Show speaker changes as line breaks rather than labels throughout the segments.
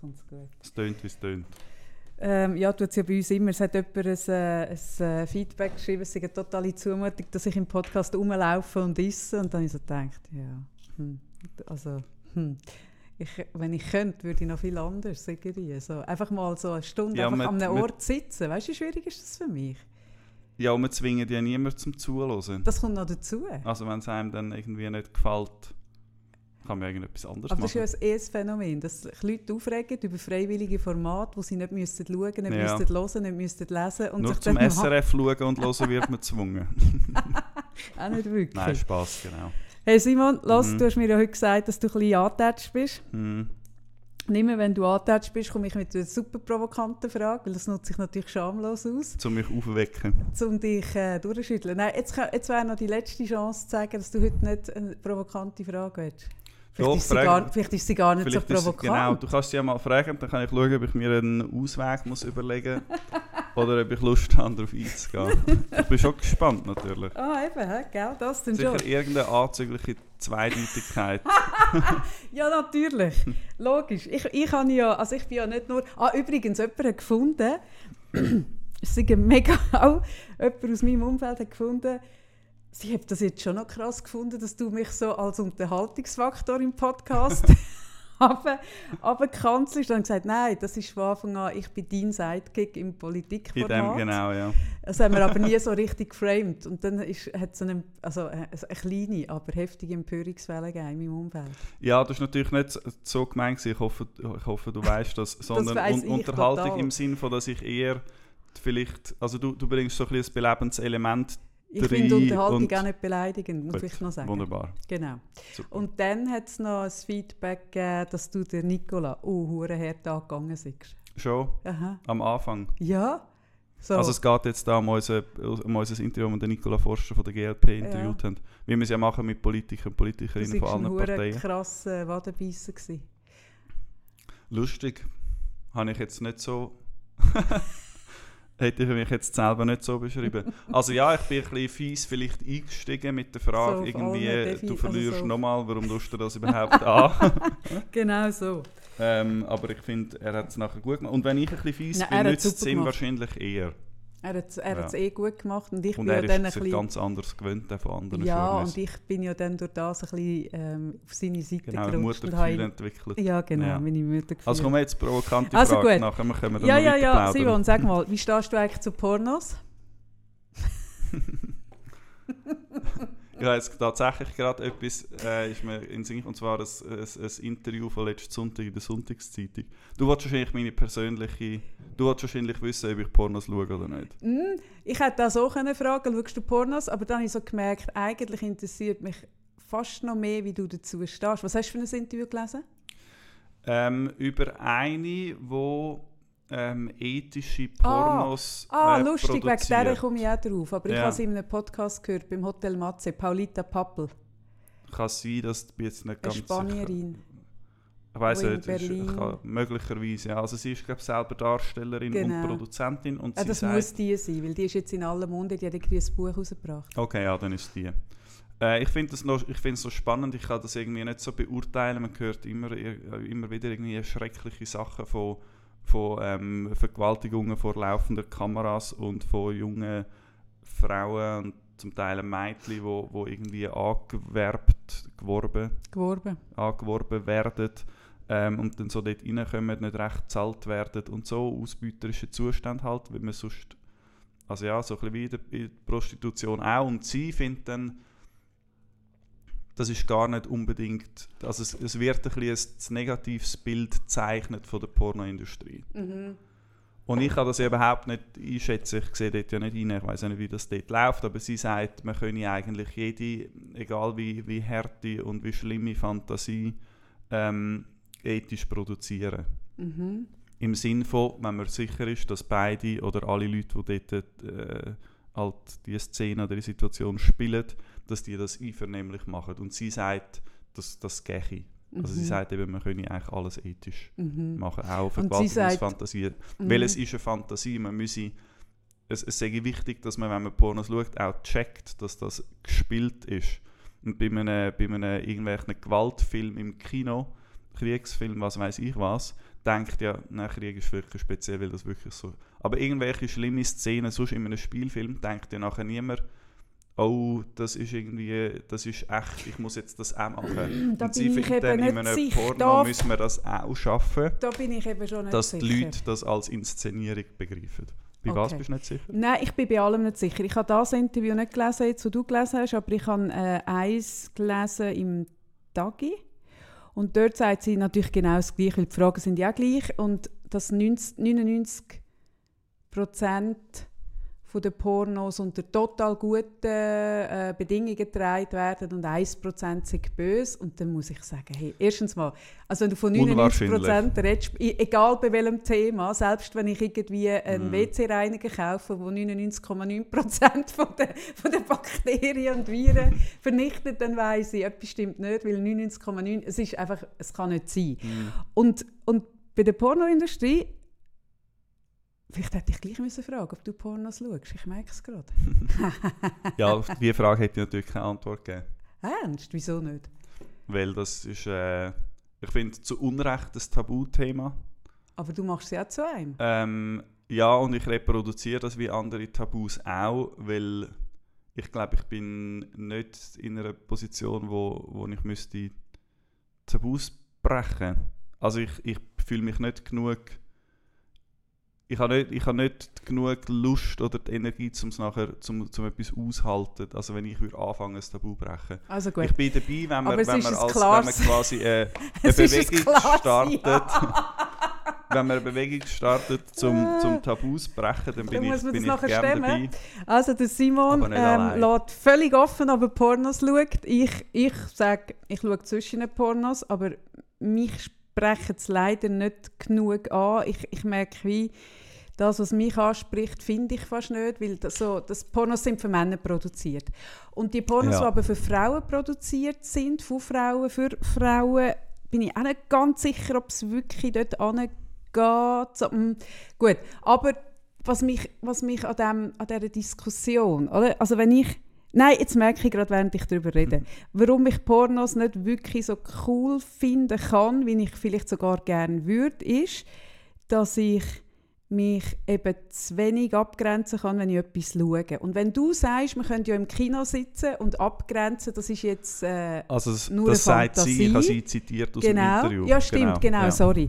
jetzt kommt es gut.
Es tönt, wie es tönt.
Ähm, ja, tut es ja bei uns immer. Es hat jemand ein, äh, ein äh, Feedback geschrieben, es sei eine totale Zumutung, dass ich im Podcast rumlaufe und esse. Und dann habe ich so gedacht, ja, hm, also, hm. Ich, wenn ich könnte, würde ich noch viel anders sagen. So, einfach mal so eine Stunde
Ja,
einfach
mit-
an einem Ort sitzen. Weißt du, wie schwierig ist das für mich?
Ja, und wir zwingen ja niemanden zum Zuhören.
Das kommt noch dazu.
Also wenn es einem dann irgendwie nicht gefällt, kann man irgendetwas anderes
Aber das
machen.
ist ja ein Phänomen, dass sich Leute aufregen über freiwillige Formate, wo sie nicht müssten schauen, nicht
Ja.
müssten hören, nicht müssten lesen und
Nur
sich
zum
dann
SRF schauen und hören wird man gezwungen.
Auch nicht wirklich.
Nein, Spaß, genau.
Hey Simon, lass,
Mhm.
du hast mir ja heute gesagt, dass du ein bisschen angetatscht bist.
Hm.
Nicht mehr, wenn du angetatscht bist, komme ich mit einer super provokanten Frage, weil das nutze ich natürlich schamlos aus,
Um mich aufzuwecken.
um dich äh, durchzuschütteln. Nein, jetzt, jetzt wäre noch die letzte Chance zu sagen, dass du heute nicht eine provokante Frage willst. Vielleicht,
Doch,
ist, sie gar, vielleicht ist sie gar nicht
Vielleicht
so provokant.
genau, du kannst sie ja mal fragen, dann kann ich schauen, ob ich mir einen Ausweg muss überlegen muss oder ob ich Lust habe, darauf einzugehen. ich bin schon gespannt natürlich.
Ah, eben, hä? gell, das denn schon.
Sicher irgendeine anzügliche Zweideutigkeit.
Ja, natürlich. Logisch. Ich, ich habe ja, also ich bin ja nicht nur... Ah, übrigens, jemand hat gefunden, es ist mega... Auch jemand aus meinem Umfeld hat gefunden, sie hat das jetzt schon noch krass gefunden, dass du mich so als Unterhaltungsfaktor im Podcast aber, aber kanzelst. Und gesagt, nein, das ist von Anfang an, ich bin dein Sidekick im
In dem,
Politikformat.
genau, ja.
Das haben wir aber nie so richtig geframed. Und dann hat es eine, also eine, eine kleine, aber heftige Empörungswelle gegeben in meinem Umfeld.
Ja, das ist natürlich nicht so gemeint. Ich hoffe, ich hoffe du weißt das. Sondern
weiss
un Unterhaltung
total.
im Sinne von, dass ich eher vielleicht, also du, du bringst so ein bisschen ein belebendes Element.
Ich finde Unterhaltung auch nicht beleidigend, muss
Gut,
ich noch sagen.
Wunderbar.
Genau.
Super.
Und dann hat es noch ein Feedback gegeben, dass du der Nicola oh, hart angegangen bist.
Schon
Aha.
am Anfang.
Ja. So.
Also es geht jetzt da um unser, um unser Interview, das den Nicola Forster von der GLP interviewt haben. Wie wir es ja machen mit Politikern und Politikerinnen von
ein
allen Parteien.
krasser Wadenbeisser.
Lustig. Habe ich jetzt nicht so... Hätte ich mich jetzt selber nicht so beschrieben. Also ja, ich bin ein bisschen fies vielleicht eingestiegen mit der
So
Frage,
auf
irgendwie, du
also
verlierst
so-
nochmal, warum tust du das überhaupt an?
Genau so.
ähm, aber ich finde, er hat es nachher gut gemacht. Und wenn ich ein bisschen fies
Nein,
bin, nützt es ihm wahrscheinlich eher.
Er hat es er
Ja.
eh gut gemacht und ich
Und
bin
er
ja dann
ist sich
bisschen...
ganz anders gewöhnt von anderen
Ja,
Journalisten.
und ich bin ja dann durch das ein bisschen ähm, auf seine Seite
Genau,
gerutscht. und
Muttergefühl entwickelt.
Ja, genau,
Ja.
meine Muttergefühl.
Also kommen wir jetzt provokante
Also
Frage
gut.
nachher, wir können dann
ja, ja, ja. Simon, sag mal, wie stehst du eigentlich zu Pornos?
Ja, jetzt tatsächlich gerade etwas äh, ist mir in Sinn und zwar ein, ein, ein Interview von letzten Sonntag in der Sonntagszeitung. Du wolltest wahrscheinlich meine persönliche... Du wolltest wahrscheinlich wissen, ob ich Pornos schaue oder nicht.
Hm, ich hätte auch so können fragen, schaust du Pornos? Aber dann habe ich so gemerkt, eigentlich interessiert mich fast noch mehr, wie du dazu stehst. Was hast du für ein Interview gelesen?
Ähm, über eine, wo ähm, ethische Pornos
Ah,
äh,
lustig, wegen der komme ich auch drauf. Aber ich
Ja.
habe sie in einem Podcast gehört, beim Hotel Matze, Paulita Pappel,
Kann sein, dass du jetzt nicht
eine
ganz sicher...
Spanierin.
Ich
in
nicht, ist-
Berlin-
kann, möglicherweise. Ja. Also sie ist glaube selber Darstellerin
Genau.
und Produzentin und
Ah,
sie
das
sagt,
muss die sein, weil die ist jetzt in aller Munde, die hat irgendwie ein Buch rausgebracht.
Okay, ja, dann ist es die. Äh, ich finde es so spannend, ich kann das irgendwie nicht so beurteilen. Man hört immer, äh, immer wieder irgendwie schreckliche Sachen von, von ähm, Vergewaltigungen vor laufender Kameras und von jungen Frauen und zum Teil Mädchen, die wo, wo irgendwie angewerbt, geworben,
Geworben.
angeworben werden ähm, und dann so dort reinkommen, nicht recht gezahlt werden und so ausbeuterische Zustand halt, weil man sonst, also ja, so ein bisschen wie in der, in der Prostitution auch und sie findet dann, das ist gar nicht unbedingt, also es, es wird ein bisschen ein negatives Bild gezeichnet von der Pornoindustrie.
Mhm.
Und ich kann das ja überhaupt nicht einschätzen, ich sehe dort ja nicht rein, ich weiß nicht, wie das dort läuft, aber sie sagt, man könne eigentlich jede, egal wie, wie harte und wie schlimme Fantasie, ähm, ethisch produzieren.
Mhm.
Im Sinn von, wenn man sicher ist, dass beide oder alle Leute, die dort äh, halt die Szene oder die Situation spielen, dass die das einvernehmlich machen. Und sie sagt, dass das gehe. Also sie
Mhm.
sagt eben, man könne eigentlich alles ethisch
Mhm.
machen, auch
sie
Vergewaltigungsfantasien.
Mhm.
Weil es ist eine Fantasie, man müsse, es, es ist wichtig, dass man, wenn man Pornos schaut, auch checkt, dass das gespielt ist. Und bei einem, bei einem irgendwelchen Gewaltfilm im Kino, Kriegsfilm, was weiß ich was, denkt, ja, nein, Krieg ist wirklich speziell, weil das wirklich so... Aber irgendwelche schlimme Szenen, sonst in einem Spielfilm, denkt ja nachher niemand, oh, das ist irgendwie, das ist echt, ich muss jetzt das auch machen.
Da
Und
bin ich eben
in
nicht
einem
sicher.
Porno
Da-
müssen wir das auch schaffen,
Da bin ich eben schon nicht
dass
sicher.
die Leute das als Inszenierung begreifen. Bei was
Okay.
bist du nicht sicher?
Nein, ich bin bei allem nicht sicher. Ich habe das Interview nicht gelesen, jetzt, was du gelesen hast, aber ich habe äh, eins gelesen im Tagi. Und dort sagt sie natürlich genau das Gleiche, weil die Fragen sind ja gleich. Und dass 90, 99 Prozent von den Pornos unter total guten äh, Bedingungen getragen werden und 1% sind böse. Und dann muss ich sagen, hey, erstens mal, also wenn du von 99% redest, egal bei welchem Thema, selbst wenn ich irgendwie einen
Mm.
WC-Reiniger kaufe, wo 99,9% von den, von den Bakterien und Viren vernichtet, dann weiss ich, etwas stimmt nicht, weil 99,9, es ist einfach, es kann nicht sein.
Mhm.
Und, und bei der Pornoindustrie, vielleicht hätte ich gleich müssen fragen, ob du Pornos schaust. Ich merke es gerade.
Ja, auf diese Frage hätte ich natürlich keine Antwort gegeben.
Ernst? Wieso nicht?
Weil das ist, äh, ich finde, zu Unrecht ein Tabuthema.
Aber du machst es ja zu einem.
Ähm, ja, und ich reproduziere das wie andere Tabus auch, weil ich glaube, ich bin nicht in einer Position, wo, wo ich müsste Tabus brechen. Also ich, ich fühle mich nicht genug ich habe nicht, ich habe nicht genug Lust oder die Energie, um es nachher zum, zum etwas aushalten. Also wenn ich würde anfangen, ein Tabu brechen.
Also gut.
Ich bin dabei, wenn man, wenn man, als, wenn man quasi äh, eine
ein
Bewegung startet.
Ja.
wenn man eine Bewegung startet zum, zum Tabus brechen, dann bin
muss
ich, bin ich gerne
stemmen.
dabei.
Also der Simon ähm, lässt völlig offen, ob er Pornos schaut. Ich, ich sage, ich schaue zwischen den Pornos, aber mich sprechen es leider nicht genug an. Ich, ich merke, wie das, was mich anspricht, finde ich fast nicht, weil das, so, das Pornos sind für Männer produziert. Und die Pornos,
Ja.
die aber für Frauen produziert sind, von Frauen für Frauen, bin ich auch nicht ganz sicher, ob es wirklich dort angeht. So, mm, gut, aber was mich, was mich an, dem, an dieser Diskussion, oder? also wenn ich, nein, jetzt merke ich gerade, während ich darüber rede, warum ich Pornos nicht wirklich so cool finden kann, wie ich vielleicht sogar gerne würde, ist, dass ich mich eben zu wenig abgrenzen kann, wenn ich etwas schaue. Und wenn du sagst, wir können ja im Kino sitzen und abgrenzen, das ist jetzt äh,
Also das,
Nur
das
eine
sagt sie, ich habe
Fantasie.
sie zitiert aus
genau.
dem Interview.
Ja, stimmt, genau,
ja.
sorry.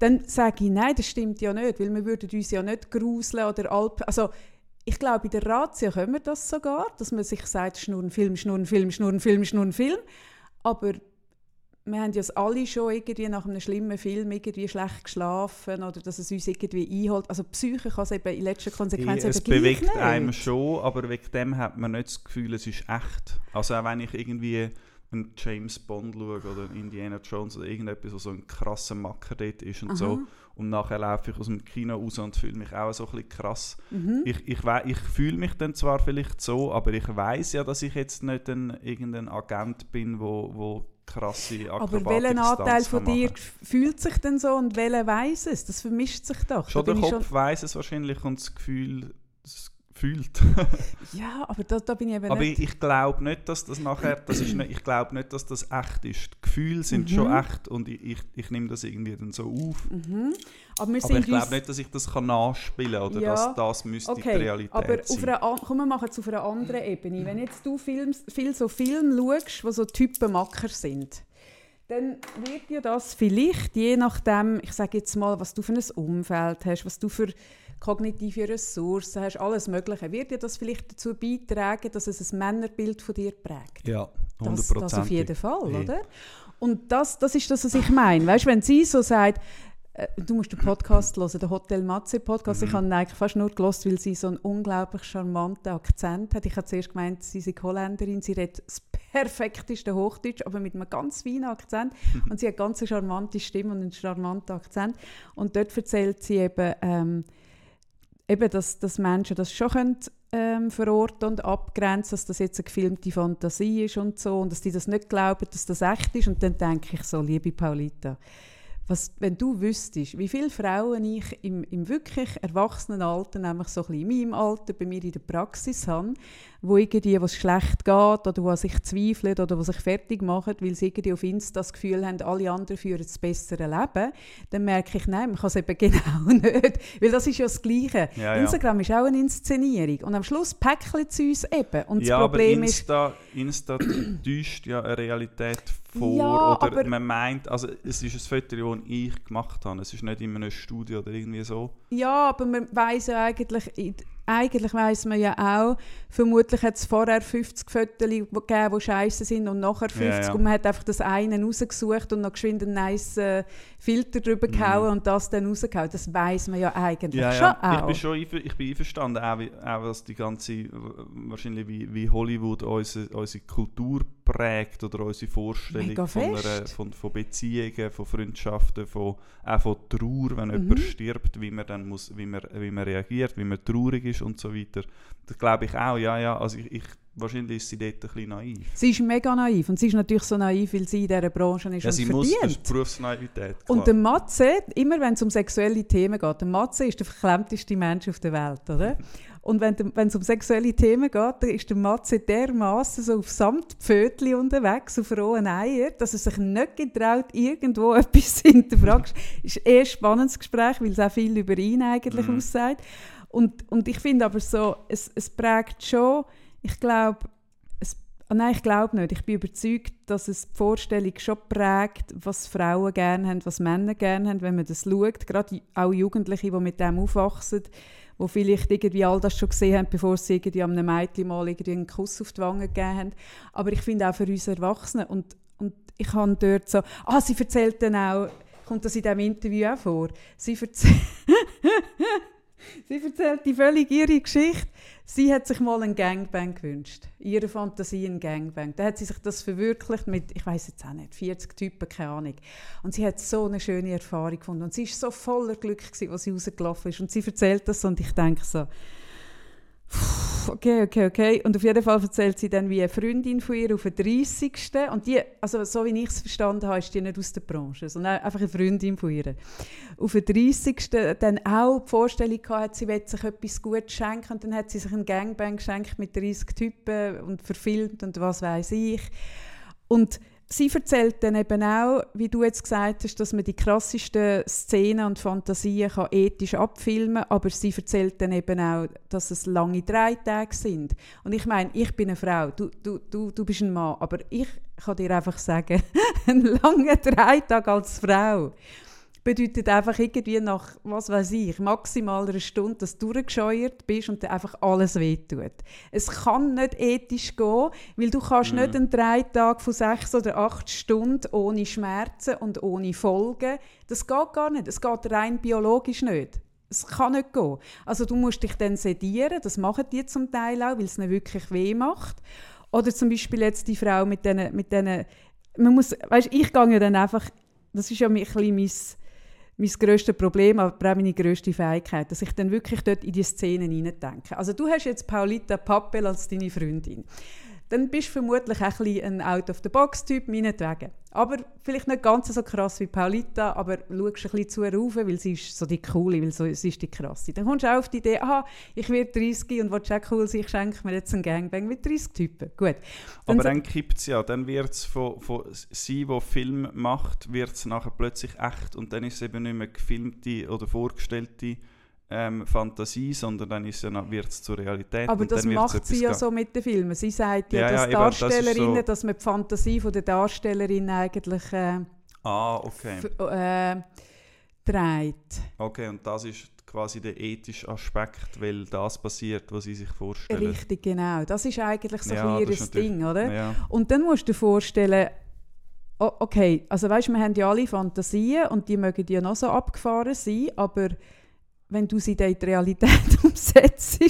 Dann sage ich, nein, das stimmt ja nicht, weil wir würden uns ja nicht gruseln oder Alp... Also, ich glaube, in der Ratio können wir das sogar, dass man sich sagt, schnur ein Film, schnur ein Film, schnur ein Film, schnur ein Film. Aber wir haben ja alle schon irgendwie nach einem schlimmen Film irgendwie schlecht geschlafen oder dass es uns irgendwie einholt. Also Psyche kann es eben in letzter Konsequenz
es
eben gleich
bewegt
nicht.
einem schon, aber wegen dem hat man nicht das Gefühl, es ist echt. Also auch wenn ich irgendwie einen James Bond schaue oder Indiana Jones oder irgendetwas, wo so ein krasser Macker dort ist und so. Und nachher laufe ich aus dem Kino raus und fühle mich auch so ein bisschen krass.
Mhm.
Ich, ich, ich fühle mich dann zwar vielleicht so, aber ich weiß ja, dass ich jetzt nicht ein, irgendein Agent bin, wo, wo krasse
Aber welchen Anteil von dir fühlt sich denn so und welcher weiß es? Das vermischt sich doch.
Schon
Da
der Kopf weiß es wahrscheinlich und das Gefühl fühlt.
Ja, aber da, da bin ich eben
Aber
nicht.
ich, ich glaube nicht, dass das nachher, das ist nicht, ich glaube nicht, dass das echt ist. Die Gefühle sind
Mhm.
schon echt und ich, ich, ich nehme das irgendwie dann so auf.
Mhm. Aber
Aber ich glaube nicht, dass ich das kann nachspielen kann oder
Ja,
dass das müsste die
Okay,
Realität
aber
sein.
einer, an- komm, wir machen es auf einer anderen Ebene. Wenn jetzt du Film, viel so Filme schaust, wo so Typen Macker sind, dann wird dir das vielleicht, je nachdem, ich sage jetzt mal, was du für ein Umfeld hast, was du für kognitive Ressourcen hast, alles Mögliche, wird dir das vielleicht dazu beitragen, dass es ein Männerbild von dir prägt.
ja,
Das,
hundertprozentig.
das auf jeden Fall,
Hey.
oder? Und das, das ist das, was ich meine. Weißt, wenn sie so sagt, äh, du musst den Podcast hören, den Hotel Matze Podcast.
Mhm.
Ich habe ihn eigentlich fast nur gelost, weil sie so einen unglaublich charmanten Akzent hat. Ich habe zuerst gemeint, sie sei Holländerin, sie redet das perfekteste Hochdeutsch, aber mit einem ganz feinen Akzent. Und sie hat ganz eine charmante Stimme und einen charmanten Akzent. Und dort erzählt sie eben, ähm, eben dass, dass Menschen das schon können, ähm, verorten und abgrenzen, dass das jetzt eine gefilmte Fantasie ist und so und dass die das nicht glauben, dass das echt ist. Und dann denke ich so, liebe Paulita, was, wenn du wüsstest, wie viele Frauen ich im, im wirklich erwachsenen Alter, nämlich so ein bisschen in meinem Alter, bei mir in der Praxis habe, wo irgendwie was schlecht geht oder wo sich zweifeln oder wo sich fertig machen, weil sie irgendwie auf Insta das Gefühl haben, alle anderen führen das bessere Leben, dann merke ich, nein, man kann es eben genau nicht. Weil das ist ja das Gleiche.
Ja, ja.
Instagram ist auch eine Inszenierung. Und am Schluss päckelt es uns eben. Und
ja,
das Problem ist,
Insta, Insta täuscht ja eine Realität vor.
Ja,
oder man meint, also es ist ein Foto, das ich gemacht habe. Es ist nicht in einem Studio oder irgendwie so.
Ja, aber man weiß ja eigentlich, eigentlich weiß man ja auch, vermutlich hat es vorher 50 Fotos gegeben, die scheiße sind und nachher 50
Ja, ja.
und man hat einfach das eine rausgesucht und noch geschwind einen nice äh, Filter drüber
Mhm.
gehauen und das dann rausgehauen. Das weiß man ja eigentlich
Ja,
schon
ja.
auch.
Ich bin schon ich bin einverstanden, auch, wie, auch was die ganze, wahrscheinlich wie, wie Hollywood unsere, unsere Kultur prägt oder unsere Vorstellung von, einer, von, von Beziehungen, von Freundschaften, von, auch von Trauer, wenn
Mhm.
jemand stirbt, wie man dann muss, wie man, wie man reagiert, wie man traurig ist und so weiter. Das glaube ich auch, ja, ja. Also ich, ich, wahrscheinlich ist sie dort ein bisschen naiv.
sie ist mega naiv und sie ist natürlich so naiv, weil sie in dieser Branche ist
Ja,
und
sie muss, das
verdient.
ist Berufsnaivität.
Und der Matze, immer wenn es um sexuelle Themen geht, der Matze ist der verklemmteste Mensch auf der Welt, oder? Und wenn es um sexuelle Themen geht, dann ist der Matze dermaßen so auf Samtpfötchen unterwegs, auf rohen Eier, dass er sich nicht getraut, irgendwo etwas zu hinterfragen. Ist eh ein spannendes Gespräch, weil es auch viel über ihn eigentlich
Mhm.
aussagt. Und, und ich finde aber so, es, es prägt schon, ich glaube, ah nein, ich glaube nicht. Ich bin überzeugt, dass es die Vorstellung schon prägt, was Frauen gerne haben, was Männer gerne haben, wenn man das schaut. Gerade auch Jugendliche, die mit dem aufwachsen, die vielleicht irgendwie all das schon gesehen haben, bevor sie irgendwie einem Mädchen mal irgendwie einen Kuss auf die Wange gegeben haben. Aber ich finde auch für uns Erwachsene und, und ich habe dort so, ah, sie erzählt dann auch, kommt das in diesem Interview auch vor, sie sie erzählt die völlig ihre Geschichte. Sie hat sich mal einen Gangbang gewünscht. In ihrer Fantasie einen Gangbang. Da hat sie sich das verwirklicht mit, ich weiß jetzt auch nicht, 40 Typen, keine Ahnung. Und sie hat so eine schöne Erfahrung gefunden. Und sie ist so voller Glück gewesen, als sie rausgelaufen ist. Und sie erzählt das und ich denke so, okay, okay, okay. Und auf jeden Fall erzählt sie dann, wie eine Freundin von ihr auf den 30. Und die, also so wie ich es verstanden habe, ist die nicht aus der Branche, sondern einfach eine Freundin von ihr. Auf den 30. dann auch die Vorstellung gehabt, hat, sie will sich etwas Gutes schenken. Und dann hat sie sich einen Gangbang geschenkt mit 30 Typen und verfilmt und was weiß ich. Und sie erzählt dann eben auch, wie du jetzt gesagt hast, dass man die krassesten Szenen und Fantasien kann ethisch abfilmen kann, aber sie erzählt dann eben auch, dass es lange drei Tage sind. Und ich meine, ich bin eine Frau, du, du, du, du bist ein Mann, aber ich kann dir einfach sagen, ein langer drei Tage als Frau bedeutet einfach irgendwie nach, was weiß ich, maximal einer Stunde, dass du durchgescheuert bist und dir einfach alles wehtut. Es kann nicht ethisch gehen, weil du kannst nicht einen drei Tag von sechs oder acht Stunden ohne Schmerzen und ohne Folgen. Das geht gar nicht. Es geht rein biologisch nicht. Es kann nicht gehen. Also du musst dich dann sedieren, das machen die zum Teil auch, weil es nicht wirklich weh macht. Oder zum Beispiel jetzt die Frau mit diesen, mit diesen man muss, weißt, ich gehe ja dann einfach, das ist ja ein bisschen mein, mein grösstes Problem, aber auch meine grösste Fähigkeit, dass ich dann wirklich dort in die Szenen hineindenke. Also du hast jetzt Paulita Pappel als deine Freundin. Dann bist du vermutlich auch ein, ein Out-of-the-Box-Typ, meinetwegen. Aber vielleicht nicht ganz so krass wie Paulita, aber schaust ein bisschen zu ihr rauf, weil sie ist so die Coole, weil so, sie ist die Krasse. Dann kommst du auch auf die Idee, aha, ich werde 30 und will auch cool sein, ich schenke mir jetzt einen Gangbang mit 30 Typen. Gut. Dann
Aber
so-
dann kippt es ja, dann wird es von, von sie, die Film macht, wird es nachher plötzlich echt und dann ist es eben nicht mehr gefilmte oder vorgestellte ähm, Fantasie, sondern dann ist ja, wird es zur Realität.
Aber das macht sie ja so mit den Filmen. Sie sagt ja,
Ja, ja,
dass
eben, das
Darstellerinnen,
so-
dass man die Fantasie von der Darstellerin eigentlich äh,
Ah, okay.
äh, trägt.
Okay, und das ist quasi der ethische Aspekt, weil das passiert, was sie sich vorstellen.
Richtig, genau. Das ist eigentlich so
Ja,
ein ihr Ding, oder?
Ja.
Und dann musst du dir vorstellen, okay, also weißt, wir haben ja alle Fantasien und die mögen ja noch so abgefahren sein, aber wenn du sie dann in die Realität umsetzt,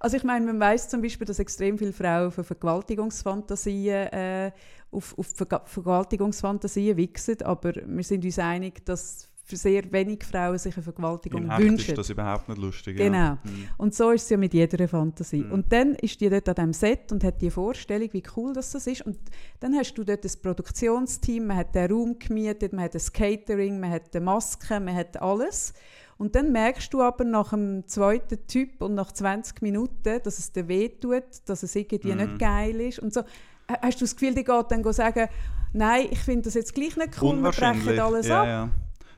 also ich meine, man weiß zum Beispiel, dass extrem viele Frauen auf Vergewaltigungsfantasien, äh, auf, auf Verga- Vergewaltigungsfantasien wichsen, aber wir sind uns einig, dass für sehr wenig Frauen sich eine Vergewaltigung
In
wünschen.
ist das überhaupt nicht lustig.
Genau.
Ja. Mhm.
Und so ist es ja mit jeder Fantasie.
Mhm.
Und dann ist die dort an diesem Set und hat die Vorstellung, wie cool das, das ist. Und dann hast du dort das Produktionsteam, man hat den Raum gemietet, man hat das Catering, man hat die Masken, man hat alles. Und dann merkst du aber nach dem zweiten Typ und nach 20 Minuten, dass es dir wehtut, dass es irgendwie
Mhm.
nicht geil ist. Und so Ha- hast du das Gefühl, die geht dann sagen, nein, ich finde das jetzt gleich nicht cool, wir brechen alles
ja,
ab.
ja.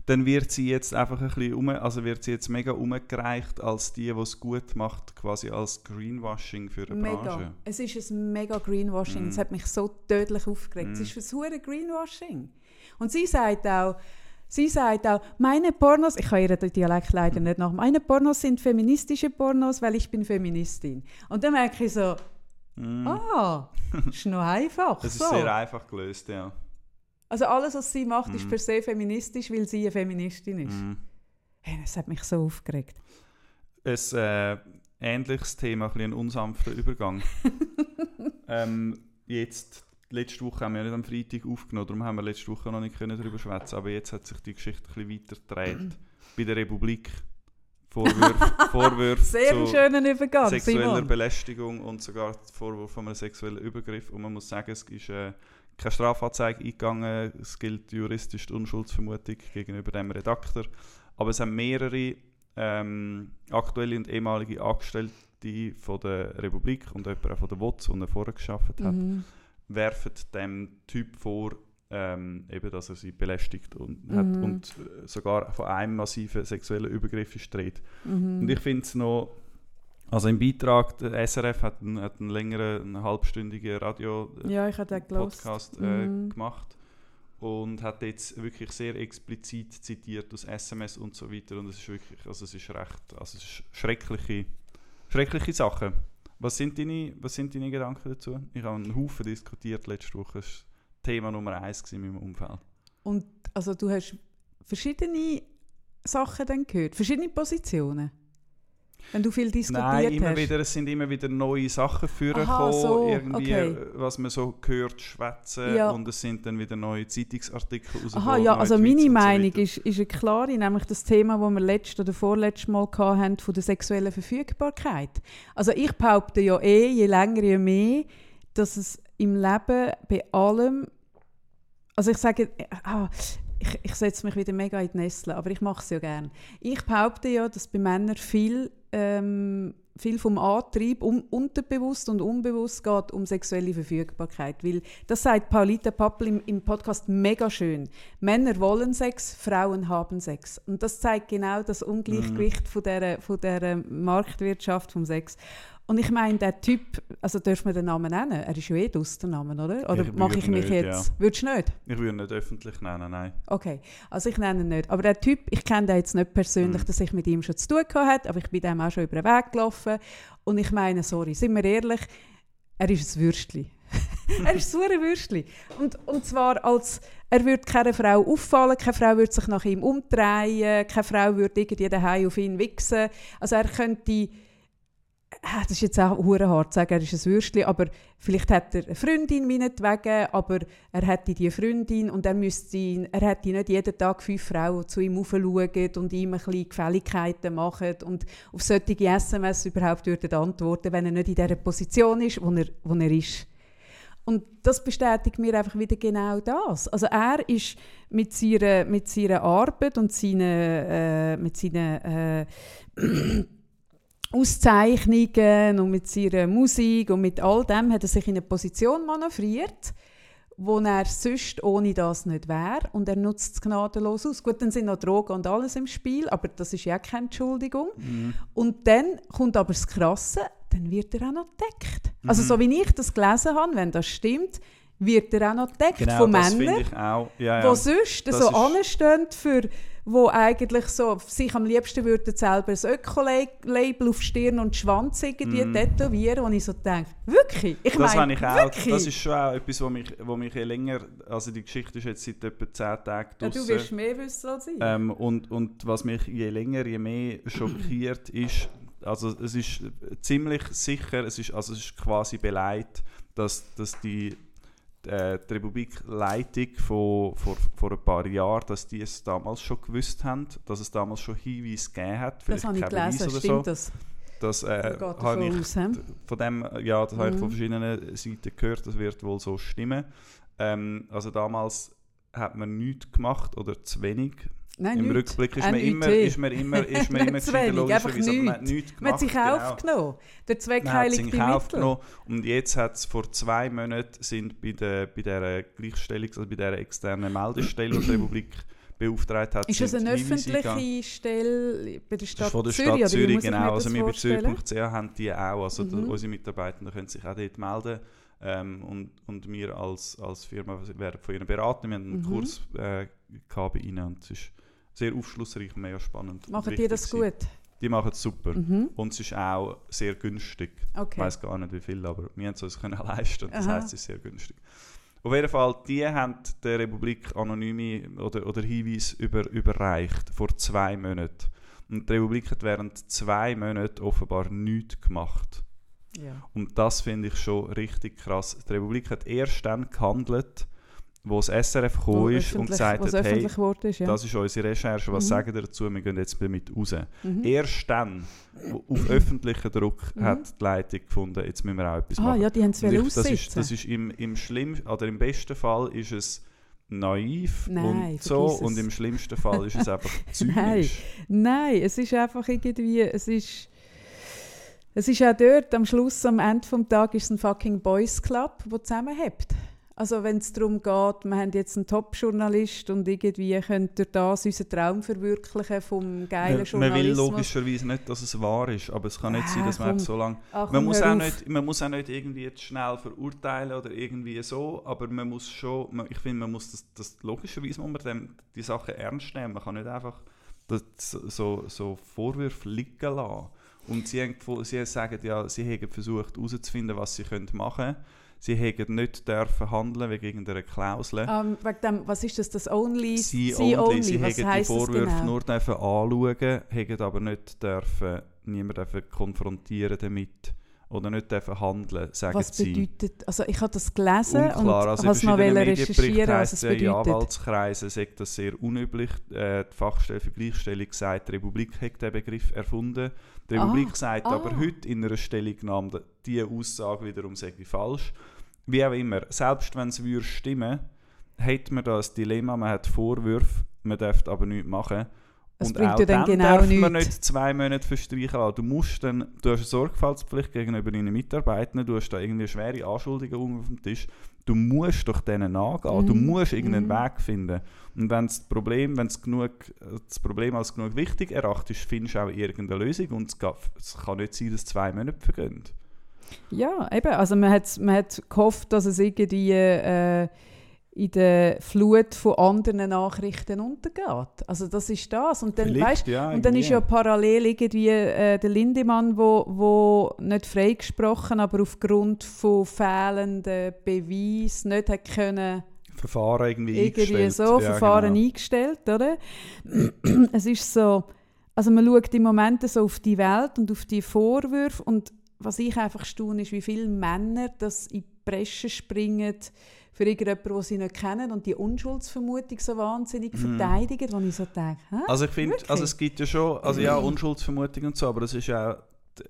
Dann wird sie jetzt einfach ein bisschen um, also wird sie jetzt mega umgereicht als die, die es gut macht, quasi als Greenwashing für eine
Mega.
Branche.
Es ist ein mega Greenwashing.
Mm.
Es hat mich so tödlich aufgeregt. Es ist ein hure Greenwashing. Und sie sagt auch, sie sagt auch, meine Pornos, ich kann ihren Dialekt leider nicht nach, meine Pornos sind feministische Pornos, weil ich bin Feministin. Und dann merke ich so,
Mm.
ah, ist noch einfach.
Es ist
so.
sehr einfach gelöst, ja.
Also alles, was sie macht, ist
Mm.
per se feministisch, weil sie eine Feministin ist.
Mm.
Hey, das hat mich so aufgeregt.
Ein äh, ähnliches Thema, ein, bisschen ein unsanfter Übergang. ähm, jetzt, letzte Woche haben wir nicht am Freitag aufgenommen, darum haben wir letzte Woche noch nicht können darüber schwätzen, aber jetzt hat sich die Geschichte ein bisschen weiter gedreht. Bei der Republik. Vorwürfe, Vorwürfe
Sehr
zu
schöner Übergang,
sexueller
Simon.
Belästigung und sogar Vorwurf von einem sexuellen Übergriff. Und man muss sagen, es ist äh, keine Strafanzeige eingegangen, es gilt juristisch die Unschuldsvermutung gegenüber dem Redakteur. Aber es haben mehrere ähm, aktuelle und ehemalige Angestellte von der Republik und jemand auch von der WOTS, er vorher gearbeitet hat,
Mhm.
Werfen dem Typ vor, ähm, eben, dass er sie belästigt und, hat
Mhm.
und äh, sogar von einem massiven sexuellen Übergriff ist Rede.
Mhm.
Und ich finde es noch, also im Beitrag, der SRF hat einen, hat einen längeren, einen halbstündigen Radio-Podcast
ja, den gelesen.
äh,
Mhm.
gemacht und hat jetzt wirklich sehr explizit zitiert aus SMS und so weiter und es ist wirklich, also es ist recht, also es ist schreckliche, schreckliche Sachen. Was sind deine, was sind deine Gedanken dazu? Ich habe einen Haufen diskutiert letzte Woche, das war Thema Nummer eins in meinem Umfeld.
Und also du hast verschiedene Sachen dann gehört, verschiedene Positionen. Wenn du viel diskutiert
Nein, immer
hast.
wieder, es sind immer wieder neue Sachen vorgekommen,
Aha, so,
irgendwie,
okay.
was man so hört, schwätzen
Ja.
und es sind dann wieder neue Zeitungsartikel
Aha,
rausgekommen,
ja, also
Tweets
meine
so
Meinung
weiter.
ist, ist eine klare, nämlich das Thema, das wir letztes oder vorletztes Mal hatten, von der sexuellen Verfügbarkeit. Also ich behaupte ja eh, je länger, je mehr, dass es im Leben bei allem, also ich sage, ah, ich, ich setze mich wieder mega in die Nestle, aber ich mache es ja gerne. Ich behaupte ja, dass bei Männern viel, ähm, viel vom Antrieb um, unterbewusst und unbewusst geht um sexuelle Verfügbarkeit. Weil das sagt Paulita Pappel im, im Podcast mega schön. Männer wollen Sex, Frauen haben Sex. Und das zeigt genau das Ungleichgewicht von der, von der Marktwirtschaft vom Sex. Und ich meine, der Typ, also dürfen wir den Namen nennen? Er ist ja eh aus der Name, oder? Oder
Ich
mache ich mich
nicht,
jetzt... Würdest du nicht?
Ich würde ihn nicht öffentlich nennen, nein.
Okay, also ich nenne ihn nicht. Aber der Typ, ich kenne den jetzt nicht persönlich,
Mhm.
dass ich mit ihm schon zu tun hatte, aber ich bin dem auch schon über den Weg gelaufen. Und ich meine, sorry, sind wir ehrlich, er ist ein Würstli. er ist so ein Würstli. Und, und zwar als, er würde keine Frau auffallen, keine Frau würde sich nach ihm umdrehen, keine Frau würde irgendwie daheim auf ihn wichsen. Also er könnte... Ah, Das ist jetzt auch hure hart zu sagen, er ist ein Würstchen, aber vielleicht hat er eine Freundin meinetwegen, aber er hätte die Freundin und er müsste er hätte nicht jeden Tag fünf Frauen die zu ihm aufschauen und ihm ein bisschen Gefälligkeiten machen und auf solche SMS überhaupt würden antworten, wenn er nicht in der Position ist, wo er, wo er ist. Und das bestätigt mir einfach wieder genau das. Also er ist mit seiner, mit seiner Arbeit und seinen, äh, mit seinen äh, Auszeichnungen und mit seiner Musik und mit all dem hat er sich in eine Position manövriert, wo er sonst ohne das nicht wäre und er nutzt es gnadenlos aus. Gut, dann sind noch Drogen und alles im Spiel, aber das ist ja keine Entschuldigung.
Mhm.
Und dann kommt aber das Krasse, dann wird er auch noch entdeckt. Also
Mhm.
so wie ich das gelesen habe, wenn das stimmt, wird er auch noch entdeckt
Genau,
von Männern,
auch. Ja,
die
ja.
sonst
Das
so anstehen für wo eigentlich so sich am liebsten würden selber ein Öko-Label auf Stirn und Schwanz irgendwie
Mhm.
tätowieren, wo ich so denke, wirklich? Ich
das
meine,
ich auch.
wirklich?
Das ist schon auch etwas, wo mich, wo mich je länger, also die Geschichte ist jetzt seit etwa 10 Tagen
ja,
draussen.
du wirst mehr wissen als ich.
Ähm, und, und was mich je länger, je mehr schockiert ist, also es ist ziemlich sicher, es ist, also es ist quasi beleidigt, dass, dass die, äh, die Republikleitung von, vor, vor ein paar Jahren, dass die es damals schon gewusst haben, dass es damals schon Hinweise gegeben hat,
Das habe ich gelesen,
oder
stimmt
so.
das?
Das äh, habe ich
aus,
von dem, ja, das habe ich von
Mhm.
verschiedenen Seiten gehört, das wird wohl so stimmen. Ähm, also damals hat man nichts gemacht oder zu wenig.
Nein,
Im
nichts.
Rückblick ist man, immer, ist man immer, ist man immer gescheiter, logischerweise, aber man hat
nichts.
nichts
Man hat
gemacht.
sich
genau.
aufgenommen. Der Zweck
Man es
heiligt
in
die Mittel.
und jetzt hat es vor zwei Monaten sind bei der bei der Gleichstellung, also bei der externen Meldestelle, die die Republik beauftragt hat,
Ist
sind
eine öffentliche Stelle bei der
Das ist
Stadt
von der
Zürich?
Stadt Zürich,
muss ich mir
genau. Also wir bei? Zürich.ch haben die auch. Also
Mhm.
unsere Mitarbeiter können sich auch dort melden. Ähm, und, und wir als, als Firma werden von ihnen beraten. Wir haben einen
Mhm.
Kurs äh, bei ihnen und es ist sehr aufschlussreich und mega spannend.
Machen die das gut?
Die machen es super.
Mhm.
Und es ist auch sehr günstig. Ich
Okay.
weiß gar nicht wie viel, aber wir haben es uns können leisten. Das
Aha.
heisst, es ist sehr günstig. Auf jeden Fall, die haben der Republik anonyme oder, oder Hinweise über, überreicht vor zwei Monaten. Und die Republik hat während zwei Monaten offenbar nichts gemacht.
Ja.
Und das finde ich schon richtig krass. Die Republik hat erst dann gehandelt, wo das SRF gekommen ist und gesagt hat, hey,
ist, ja.
das ist unsere Recherche, was
Mhm.
sagen ihr dazu, wir gehen jetzt damit raus.
Mhm.
Erst dann, auf öffentlichen Druck,
Mhm.
hat die Leitung gefunden, jetzt müssen wir auch etwas
Ah,
machen.
ja, die haben es
ich, das ist, das ist im, im schlimm, oder im besten Fall ist es naiv
Nein,
und so und im schlimmsten Fall ist es einfach
Nein.
zynisch.
Nein, es ist einfach irgendwie, es ist, es ist auch dort, am Schluss, am Ende des Tages, ist es ein fucking Boys Club, der zusammenhält. Also wenn es darum geht, wir haben jetzt einen Top-Journalist und irgendwie könnt ihr das unseren Traum verwirklichen vom geilen
Man, man will
Journalismus.
logischerweise nicht, dass es wahr ist, aber es kann nicht sein,
Ah,
dass man so lange
Ach,
Man muss, auch
auf.
nicht, man muss auch nicht irgendwie schnell verurteilen oder irgendwie so, aber man muss schon, man, ich finde, man muss das, das logischerweise muss man dem, die Sachen ernst nehmen. Man kann nicht einfach das, so, so Vorwürfe liegen lassen. Und sie, haben, sie sagen ja, sie haben versucht herauszufinden, was sie können machen können. Sie hätten nicht dürfen handeln wegen irgendeiner Klausel.
Ähm, wegen dem, was ist das, das Only?
Sie
Sie
only, sie
was
hätten die
das
Vorwürfe
genau?
nur dürfen anschauen, hätten aber nicht dürfen, niemand dürfen konfrontieren damit oder nicht dürfen handeln, sagen
Was
sie.
bedeutet, also ich habe das gelesen
Unklar,
und
also
habe es noch recherchieren, was es
ja, in
bedeutet.
Anwaltskreisen sagt das sehr unüblich. Äh, die Fachstelle für Gleichstellung sagt, die Republik hat den Begriff erfunden. Die
Ah,
Republik sagt
ah.
aber heute in einer Stellungnahme, diese Aussage wiederum sei falsch. Wie auch immer, selbst wenn es würde stimmen, hat man da ein Dilemma, man hat Vorwürfe, man darf aber nichts machen.
Es
Und
bringt
auch
ja dann
dann
genau
darf man
nichts.
nicht zwei Monate verstreichen lassen. Du musst dann, du hast eine Sorgfaltspflicht gegenüber deinen Mitarbeitern, du hast da irgendwie schwere Anschuldigungen auf dem Tisch. Du musst doch denen nachgehen, du
Mhm.
musst irgendeinen
Mhm.
Weg finden. Und wenn das Problem, wenn genug, das Problem als genug wichtig erachtest, findest du auch irgendeine Lösung und es, geht, es kann nicht sein, dass zwei Monate vergehen.
Ja, eben. Also man hat, man hat gehofft, dass es irgendwie äh, in der Flut von anderen Nachrichten untergeht. Also das ist das. Und dann,
Vielleicht,
weißt,
ja,
und dann ist ja parallel irgendwie äh, der Lindemann, wo, wo nicht freigesprochen, aber aufgrund von fehlenden Beweisen nicht hat können
Verfahren irgendwie,
irgendwie
eingestellt.
so
Ja,
Verfahren
genau.
eingestellt, oder? es ist so, also man schaut im Moment so auf die Welt und auf die Vorwürfe und was ich einfach staune, ist, wie viele Männer das in die Bresche springen für irgendjemanden, den sie nicht kennen und die Unschuldsvermutung so wahnsinnig
Mhm.
verteidigen, wo ich so denke, hä?
Also ich finde, also es gibt ja schon, also ja, Unschuldsvermutung und so, aber das ist ja auch d-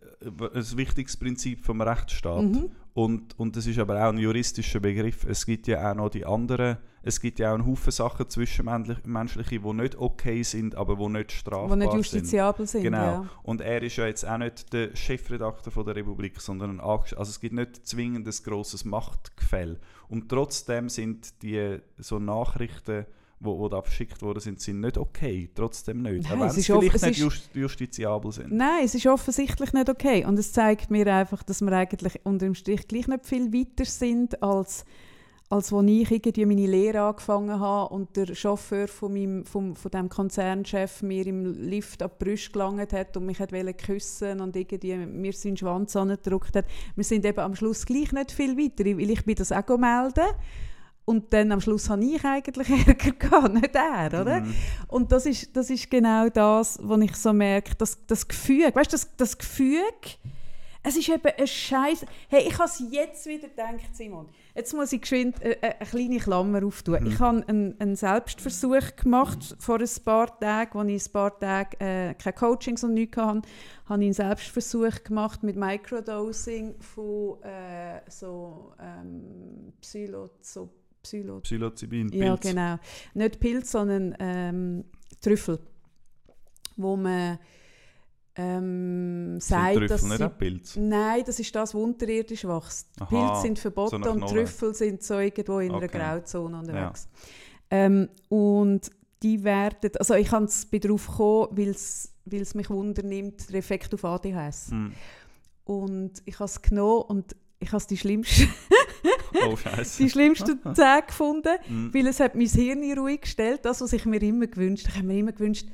ein wichtiges Prinzip vom Rechtsstaat.
Mhm.
Und, und das ist aber auch ein juristischer Begriff. Es gibt ja auch noch die anderen, es gibt ja auch einen Haufen Sachen zwischenmenschliche, die nicht okay sind, aber die nicht strafbar
die nicht
sind.
justiziabel sind.
Genau.
Ja.
Und er ist ja jetzt auch nicht der Chefredakteur von der Republik, sondern ein Angest Also es gibt nicht zwingend ein grosses Machtgefälle. Und trotzdem sind die so Nachrichten, wo, da verschickt worden sind, sind nicht okay. Trotzdem nicht.
Nein,
auch wenn
es off-
vielleicht
es
nicht just, justiziabel sind.
Nein, es ist offensichtlich nicht okay. Und es zeigt mir einfach, dass wir eigentlich unter dem Strich gleich nicht viel weiter sind, als, als als ich irgendwie meine Lehre angefangen habe und der Chauffeur von, meinem, vom, von dem Konzernchef mir im Lift ab die Brüste gelangt hat und mich hat küssen und irgendwie mir seinen Schwanz angedrückt hat. Wir sind eben am Schluss gleich nicht viel weiter, weil ich bin das auch melden und dann am Schluss habe ich eigentlich Ärger gehabt, nicht er, oder?
Mhm.
Und das ist, das ist genau das, was ich so merke, das, das Gefühl, weißt du, das, das Gefühl, Es ist eben ein Scheiß. Hey, ich habe es jetzt wieder gedacht, Simon. Jetzt muss ich geschwind äh, äh, eine kleine Klammer auftun. Mhm. Ich habe einen, einen, Selbstversuch gemacht vor ein paar Tagen, als ich ein paar Tage äh, keine Coachings und nichts hatte. Habe ich einen Selbstversuch gemacht mit Microdosing von äh, so ähm, Psylo,
Psylo Psilocybin,
Pilz. Ja, genau. Nicht Pilz, sondern ähm, Trüffel. Wo man ähm, sagt,
Trüffel
dass
nicht auch Pilz?
Nein, das ist das, was unterirdisch wächst. Pilze sind verboten so und Trüffel sind so irgendwo in okay. einer Grauzone unterwegs. Ja. Ähm, und die werden, also ich kann es darauf kommen, weil es mich wundernimmt, der Effekt auf ADHS. Hm. Und ich habe es genommen und ich habe die schlimmsten,
oh,
die schlimmsten Tage gefunden, mm. weil es hat mein Hirn ruhig gestellt, das, was ich mir immer gewünscht habe. Ich habe mir immer gewünscht,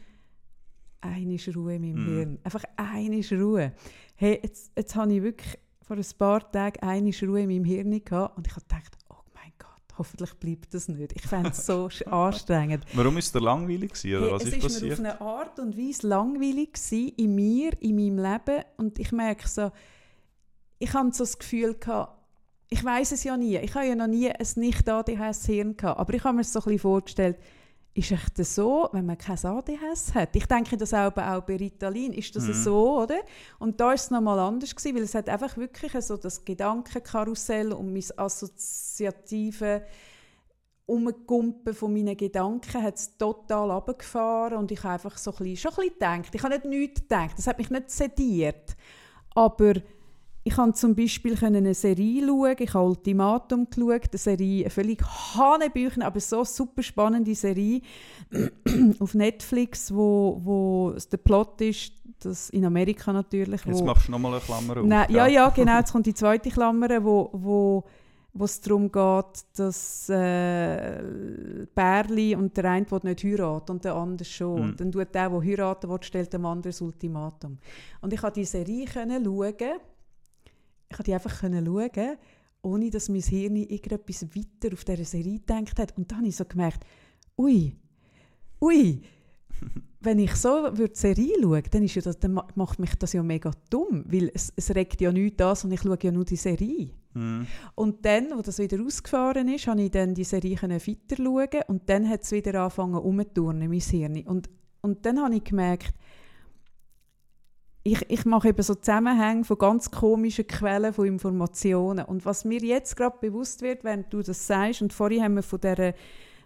eine Ruhe in meinem mm. Hirn. Einfach eine Ruhe. Hey, jetzt, jetzt habe ich wirklich vor ein paar Tagen eine Ruhe in meinem Hirn gehabt und ich habe gedacht, oh mein Gott, hoffentlich bleibt das nicht. Ich fände es so anstrengend.
Warum war es langweilig gewesen, oder hey, was ist passiert?
Es war mir auf eine Art und Weise langweilig gewesen, in mir, in meinem Leben und ich merke so, ich habe so das Gefühl gehabt, ich weiß es ja nie, ich habe ja noch nie ein nicht ADHS Hirn gehabt, aber ich habe mir so ein bisschen vorgestellt, ist es so, wenn man kein ADHS hat? Ich denke das auch, auch bei Ritalin, ist das mhm. so, oder? Und da ist es nochmal anders gewesen, weil es hat einfach wirklich so das Gedankenkarussell und mein assoziative Umgumpen von meinen Gedanken hat es total abgefahren und ich habe einfach so ein bisschen, schon ein bisschen gedacht. Ich habe nicht nichts gedacht, das hat mich nicht sediert, aber ich konnte zum Beispiel eine Serie schauen, ich habe Ultimatum geschaut, eine Serie, eine völlig hanebüchen, aber so super spannende Serie auf Netflix, wo, wo der Plot ist, dass in Amerika natürlich...
Jetzt machst du nochmal eine Klammer auf.
Nein, ja, ja, genau, jetzt kommt die zweite Klammer, wo, wo wo es darum geht, dass äh, Bärli und der eine will nicht heiraten und der andere schon. Mhm. Und dann tut der, der heiraten will, stellt dem anderen das Ultimatum. Und ich konnte diese Serie schauen ich konnte einfach schauen, ohne dass mein Hirn irgendetwas weiter auf dieser Serie gedacht hat. Und dann habe ich so gemerkt, ui, ui, wenn ich so die Serie schaue, dann, ist ja das, dann macht mich das ja mega dumm, weil es, es regt ja nichts an und ich schaue ja nur die Serie. Mm. Und dann, als das wieder ausgefahren ist, habe ich dann die Serie weiter schauen und dann hat es wieder angefangen umzuturnen, mein Hirn. Und, und dann habe ich gemerkt, ich, ich mache eben so Zusammenhänge von ganz komischen Quellen von Informationen. Und was mir jetzt gerade bewusst wird, während du das sagst, und vorhin haben wir von, der,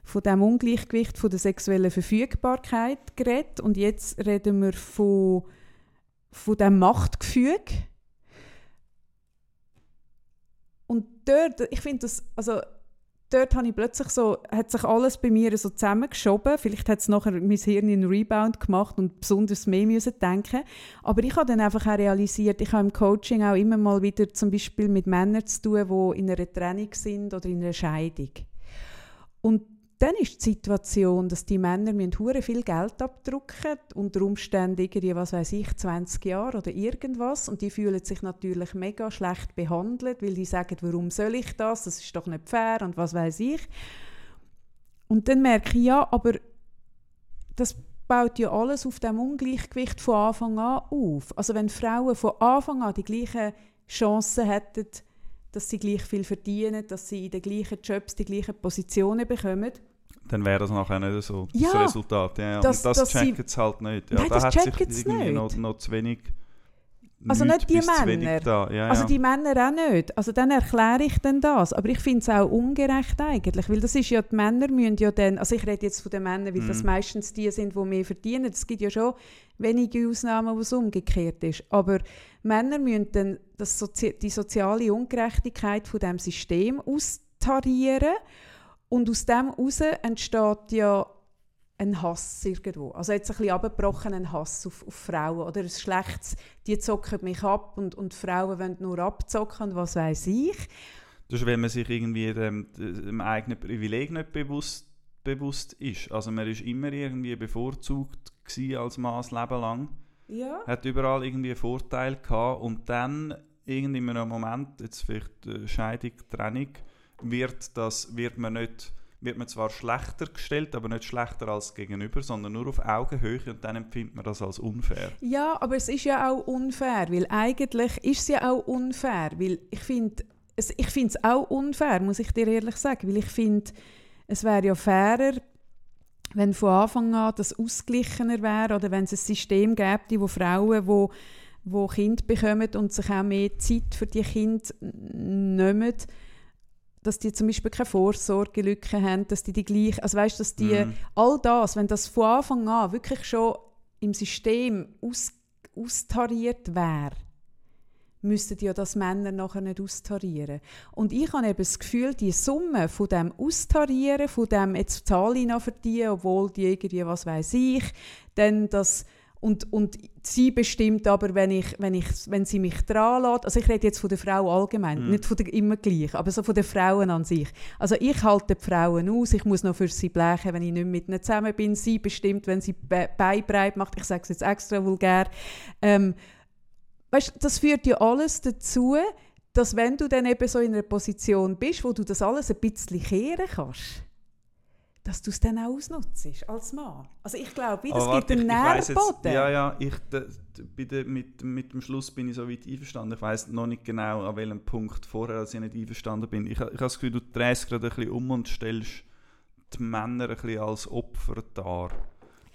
von dem Ungleichgewicht von der sexuellen Verfügbarkeit geredet und jetzt reden wir von, von dem Machtgefüge. Und dort, ich finde das, also dort habe ich plötzlich so, hat sich alles bei mir so zusammengeschoben. Vielleicht hat es nachher mein Hirn einen Rebound gemacht und besonders mehr müssen denken. Aber ich habe dann einfach auch realisiert, ich habe im Coaching auch immer mal wieder zum Beispiel mit Männern zu tun, die in einer Trennung sind oder in einer Scheidung. Und dann ist die Situation, dass die Männer hure viel Geld abdrucken, unter Umständen irgendwie, was weiß ich, 20 Jahre oder irgendwas und die fühlen sich natürlich mega schlecht behandelt, weil die sagen, warum soll ich das, das ist doch nicht fair und was weiß ich. Und dann merke ich, ja, aber das baut ja alles auf dem Ungleichgewicht von Anfang an auf. Also wenn Frauen von Anfang an die gleichen Chancen hätten, dass sie gleich viel verdienen, dass sie in den gleichen Jobs die gleichen Positionen bekommen,
dann wäre das nachher nicht so
ja,
das Resultat. Ja,
das,
und das checken sie halt nicht. Ja,
nein,
da
das sich irgendwie nicht.
Noch, noch zu wenig
also nicht die Männer.
Ja,
also die Männer auch nicht. Also dann erkläre ich dann das. Aber ich finde es auch ungerecht eigentlich, weil das ist ja, die Männer müssen ja dann, also ich rede jetzt von den Männern, weil mm. das meistens die sind, die mehr verdienen. Es gibt ja schon wenige Ausnahmen, wo es umgekehrt ist. Aber Männer müssen dann das Sozi die soziale Ungerechtigkeit von dem System austarieren und aus dem heraus entsteht ja ein Hass irgendwo. Also jetzt ein bisschen abgebrochen, ein Hass auf, auf Frauen. Oder ein schlechtes, die zocken mich ab und, und Frauen wollen nur abzocken und was weiß ich.
Das ist, wenn man sich irgendwie dem, dem eigenen Privileg nicht bewusst, bewusst ist. Also man ist immer irgendwie bevorzugt als Mann das Leben lang.
Ja.
Hat überall irgendwie einen Vorteil gehabt und dann in einem Moment, jetzt vielleicht Scheidung, Trennung, wird, das, wird man nicht wird man zwar schlechter gestellt, aber nicht schlechter als gegenüber, sondern nur auf Augenhöhe und dann empfindet man das als unfair.
Ja, aber es ist ja auch unfair, weil eigentlich ist es ja auch unfair, weil ich finde es, ich finde es auch unfair, muss ich dir ehrlich sagen, weil ich finde, es wäre ja fairer, wenn von Anfang an das ausgeglichener wäre oder wenn es ein System gäbe, wo Frauen, wo wo Kind bekommen und sich auch mehr Zeit für die Kinder nehmen, dass die zum Beispiel keine Vorsorgelücke haben, dass die die gleich, also weißt, dass die mm. all das, wenn das von Anfang an wirklich schon im System aus, austariert wäre, müssten ja das Männer nachher nicht austarieren. Und ich habe eben das Gefühl, die Summe von dem Austarieren, von dem jetzt zahle ich noch für die, obwohl die irgendwie, was weiß ich, dann das und, und sie bestimmt aber, wenn, ich, wenn, ich, wenn sie mich dran lässt, also ich rede jetzt von der Frau allgemein, mm. nicht von der immer gleich, aber so von den Frauen an sich. Also ich halte die Frauen aus, ich muss noch für sie blechen, wenn ich nicht mit ihnen zusammen bin. Sie bestimmt, wenn sie Be Beibreit macht, ich sage es jetzt extra vulgär. Ähm, weißt, das führt ja alles dazu, dass wenn du dann eben so in einer Position bist, wo du das alles ein bisschen kehren kannst, dass du es dann auch ausnutzt als Mann. Also ich glaube, das
Aber
gibt einen Nährboden.
Ja, ja, ich, de, de, mit, mit dem Schluss bin ich so weit einverstanden. Ich weiß noch nicht genau, an welchem Punkt vorher, als ich nicht einverstanden bin. Ich, ich habe das Gefühl, du drehst gerade ein bisschen um und stellst die Männer ein bisschen als Opfer dar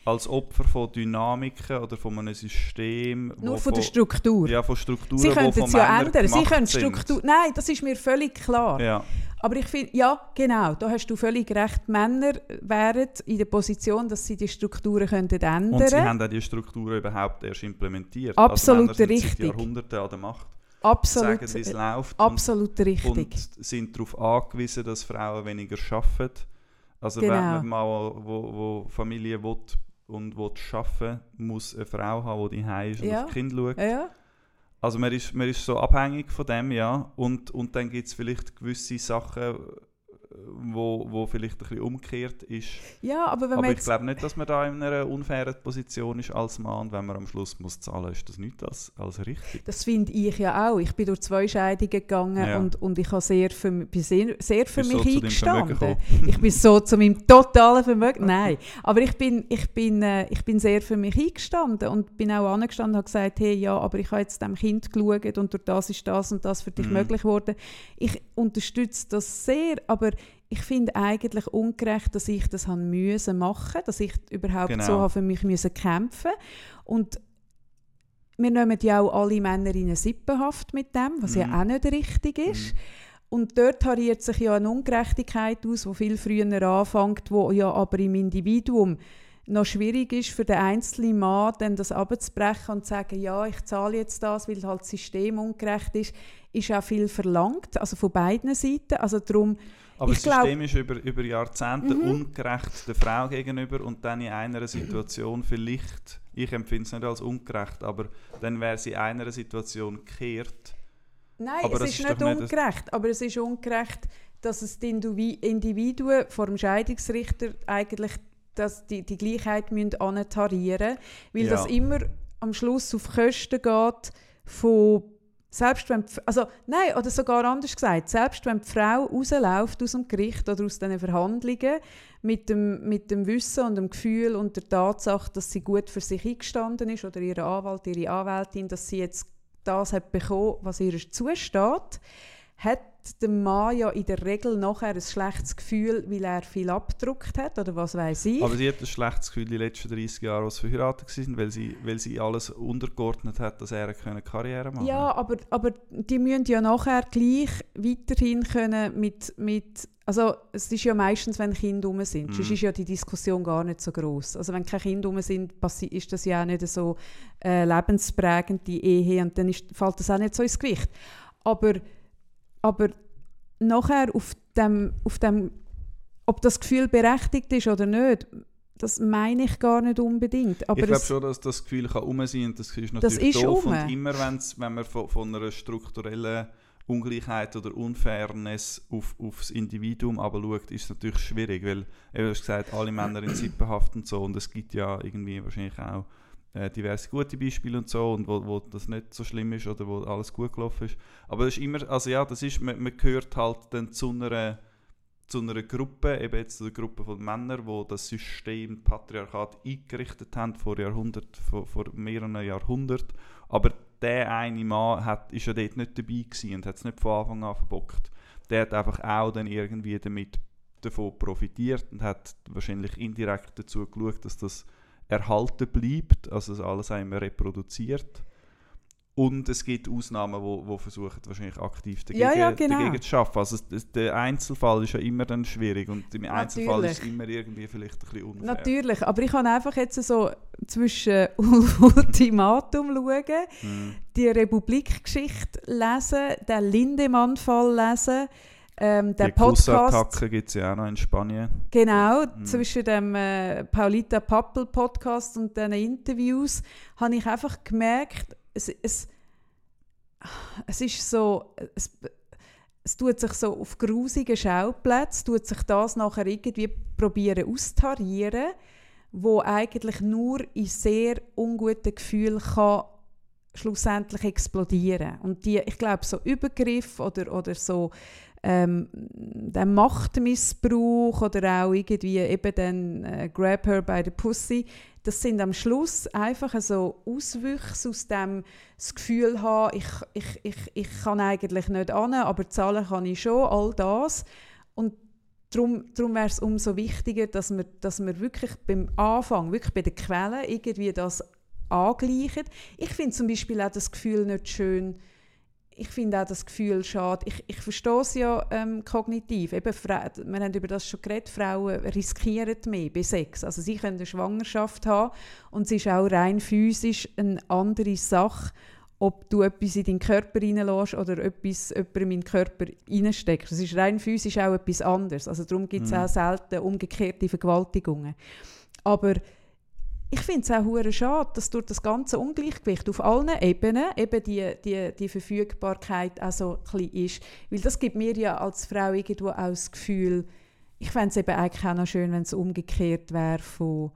als Opfer von Dynamiken oder von einem System.
Nur von, der Struktur.
Ja, von Strukturen,
Sie können es ja ändern. Sie können Struktur. Nein, das ist mir völlig klar.
Ja.
Aber ich finde, ja, genau, da hast du völlig recht. Männer wären in der Position, dass sie die Strukturen könnten ändern
Und sie haben auch die Strukturen überhaupt erst implementiert.
Absolut
also
richtig. Seit
Jahrhunderten an der Macht.
Absolut,
sagen, wie es läuft.
Absolut
und,
richtig.
Und sind darauf angewiesen, dass Frauen weniger arbeiten. Also genau. wenn man mal wo, wo Familie will, und will arbeiten muss eine Frau haben, die daheim ist und ja. auf Kind schaut.
Ja.
Also man ist, man ist so abhängig von dem, ja. Und, und dann gibt es vielleicht gewisse Sachen, wo, wo vielleicht ein bisschen umgekehrt ist.
Ja, aber wenn
aber
ich
glaube nicht, dass man da in einer unfairen Position ist als Mann. Wenn man am Schluss muss zahlen ist das nicht als, als richtig.
Das finde ich ja auch. Ich bin durch zwei Scheidungen gegangen ja. und, und ich habe sehr für, bin sehr, sehr für mich so eingestanden. ich bin so zu meinem totalen Vermögen. Nein, aber ich bin, ich, bin, äh, ich bin sehr für mich eingestanden und bin auch angestanden und habe gesagt, hey, ja, aber ich habe jetzt dem Kind geschaut und durch das ist das und das für dich mm. möglich geworden. Ich unterstütze das sehr, aber ich finde eigentlich ungerecht, dass ich das haben müssen machen, dass ich überhaupt genau. so für mich müssen kämpfen und wir nehmen ja auch alle Männer in eine Sippenhaft mit dem, was mm. ja mhm. auch nicht richtig ist. Mm. Und dort tariert sich ja eine Ungerechtigkeit aus, die viel früher anfängt, wo ja aber im Individuum noch schwierig ist für den einzelnen Mann, dann das abzubrechen und zu sagen, ja, ich zahle jetzt das, weil halt das System ungerecht ist, ist auch viel verlangt, also von beiden Seiten. Also darum
aber ich das System glaub, ist über, über Jahrzehnte mhm. ungerecht der Frau gegenüber und dann in einer Situation vielleicht, ich empfinde es nicht als ungerecht, aber dann wäre sie in einer Situation gekehrt.
Nein, aber es ist, ist nicht ungerecht, aber es ist ungerecht, dass es die Individuen vor dem Scheidungsrichter eigentlich dass die, die Gleichheit müssen antarieren weil ja. das immer am Schluss auf Kosten geht von selbst wenn, also nein, oder sogar anders gesagt, selbst wenn die Frau rausläuft aus dem Gericht oder aus diesen Verhandlungen mit dem, mit dem Wissen und dem Gefühl und der Tatsache, dass sie gut für sich eingestanden ist oder ihre Anwalt, ihre Anwältin, dass sie jetzt das hat bekommen, was ihr zusteht, hat der Mann ja in der Regel nachher ein schlechtes Gefühl, weil er viel abgedruckt hat oder was weiß ich.
Aber sie hat ein schlechtes Gefühl die letzten 30 Jahre, als sie verheiratet waren, weil sie, weil sie alles untergeordnet hat, dass er eine Karriere machen
Ja, aber, aber die müssen ja nachher gleich weiterhin können mit, mit also es ist ja meistens, wenn Kinder rum sind, mm. sonst ist ja die Diskussion gar nicht so groß. Also wenn keine Kinder rum sind, ist das ja auch nicht so äh, lebensprägend, die Ehe, und dann ist, fällt das auch nicht so ins Gewicht. Aber aber nachher auf dem, auf dem, ob das Gefühl berechtigt ist oder nicht, das meine ich gar nicht unbedingt. Aber
ich glaube schon, dass das Gefühl kann um sein und das ist natürlich das ist doof. Um. Und immer wenn man von, von einer strukturellen Ungleichheit oder Unfairness auf, aufs Individuum aber schaut, ist es natürlich schwierig, weil, du hast gesagt, alle Männer in Sippenhaft und so und es gibt ja irgendwie wahrscheinlich auch äh, diverse gute Beispiele und so und wo, wo das nicht so schlimm ist oder wo alles gut gelaufen ist. Aber das ist immer, also ja, das ist, man, man gehört halt dann zu einer zu einer Gruppe, eben jetzt zu der Gruppe von Männern, die das System Patriarchat eingerichtet haben vor Jahrhundert, vor, vor mehreren Jahrhunderten. Aber der eine Mann hat, ist ja dort nicht dabei gewesen und hat es nicht von Anfang an verbockt. Der hat einfach auch dann irgendwie damit davon profitiert und hat wahrscheinlich indirekt dazu geschaut, dass das erhalten bleibt, also alles einmal reproduziert. Und es gibt Ausnahmen, wo, wo versuchen wahrscheinlich aktiv dagegen,
Ja, ja, genau.
dagegen zu schaffen. Also es- der Einzelfall ist ja immer dann schwierig und im Einzelfall ist es
Natürlich.
immer irgendwie vielleicht ein bisschen unfair.
Natürlich, aber ich kann einfach jetzt so zwischen Ultimatum schauen,
Hm.
die Republikgeschichte lesen, den Lindemann-Fall lesen, ähm, den
Die
Podcast,
gibt es ja auch noch in Spanien.
genau,
Mhm.
zwischen dem äh, Paulita Pappel Podcast und diesen Interviews, habe ich einfach gemerkt, es, es, es ist so, es, es tut sich so auf grusigen Schauplätzen, tut sich das nachher irgendwie probieren austarieren, wo eigentlich nur in sehr unguten Gefühlen kann schlussendlich explodieren. Und die, ich glaube, so Übergriff oder, oder so ähm, der Machtmissbrauch oder auch irgendwie eben dann äh, Grab her by the Pussy, das sind am Schluss einfach so Auswüchse aus dem das Gefühl haben, ich, ich, ich, ich kann eigentlich nicht an, aber zahlen kann ich schon, all das. Und darum, darum wäre es umso wichtiger, dass wir, dass wir wirklich beim Anfang, wirklich bei den Quellen irgendwie das angleichen. Ich finde zum Beispiel auch das Gefühl nicht schön, ich finde auch das Gefühl schade. Ich, ich verstehe es ja ähm, kognitiv. Eben, wir haben über das schon geredet, Frauen riskieren mehr bei Sex. Also sie können eine Schwangerschaft haben und es ist auch rein physisch eine andere Sache, ob du etwas in deinen Körper reinlässt oder etwas jemandem in den Körper reinsteckst. Es ist rein physisch auch etwas anderes. Also darum gibt es
Mhm.
auch selten umgekehrte Vergewaltigungen. Aber ich finde es auch hure schade, dass durch das ganze Ungleichgewicht auf allen Ebenen eben die, die, die Verfügbarkeit auch so klein ist. Weil das gibt mir ja als Frau irgendwo auch das Gefühl, ich fände es eben eigentlich auch noch schön, wenn es umgekehrt wäre von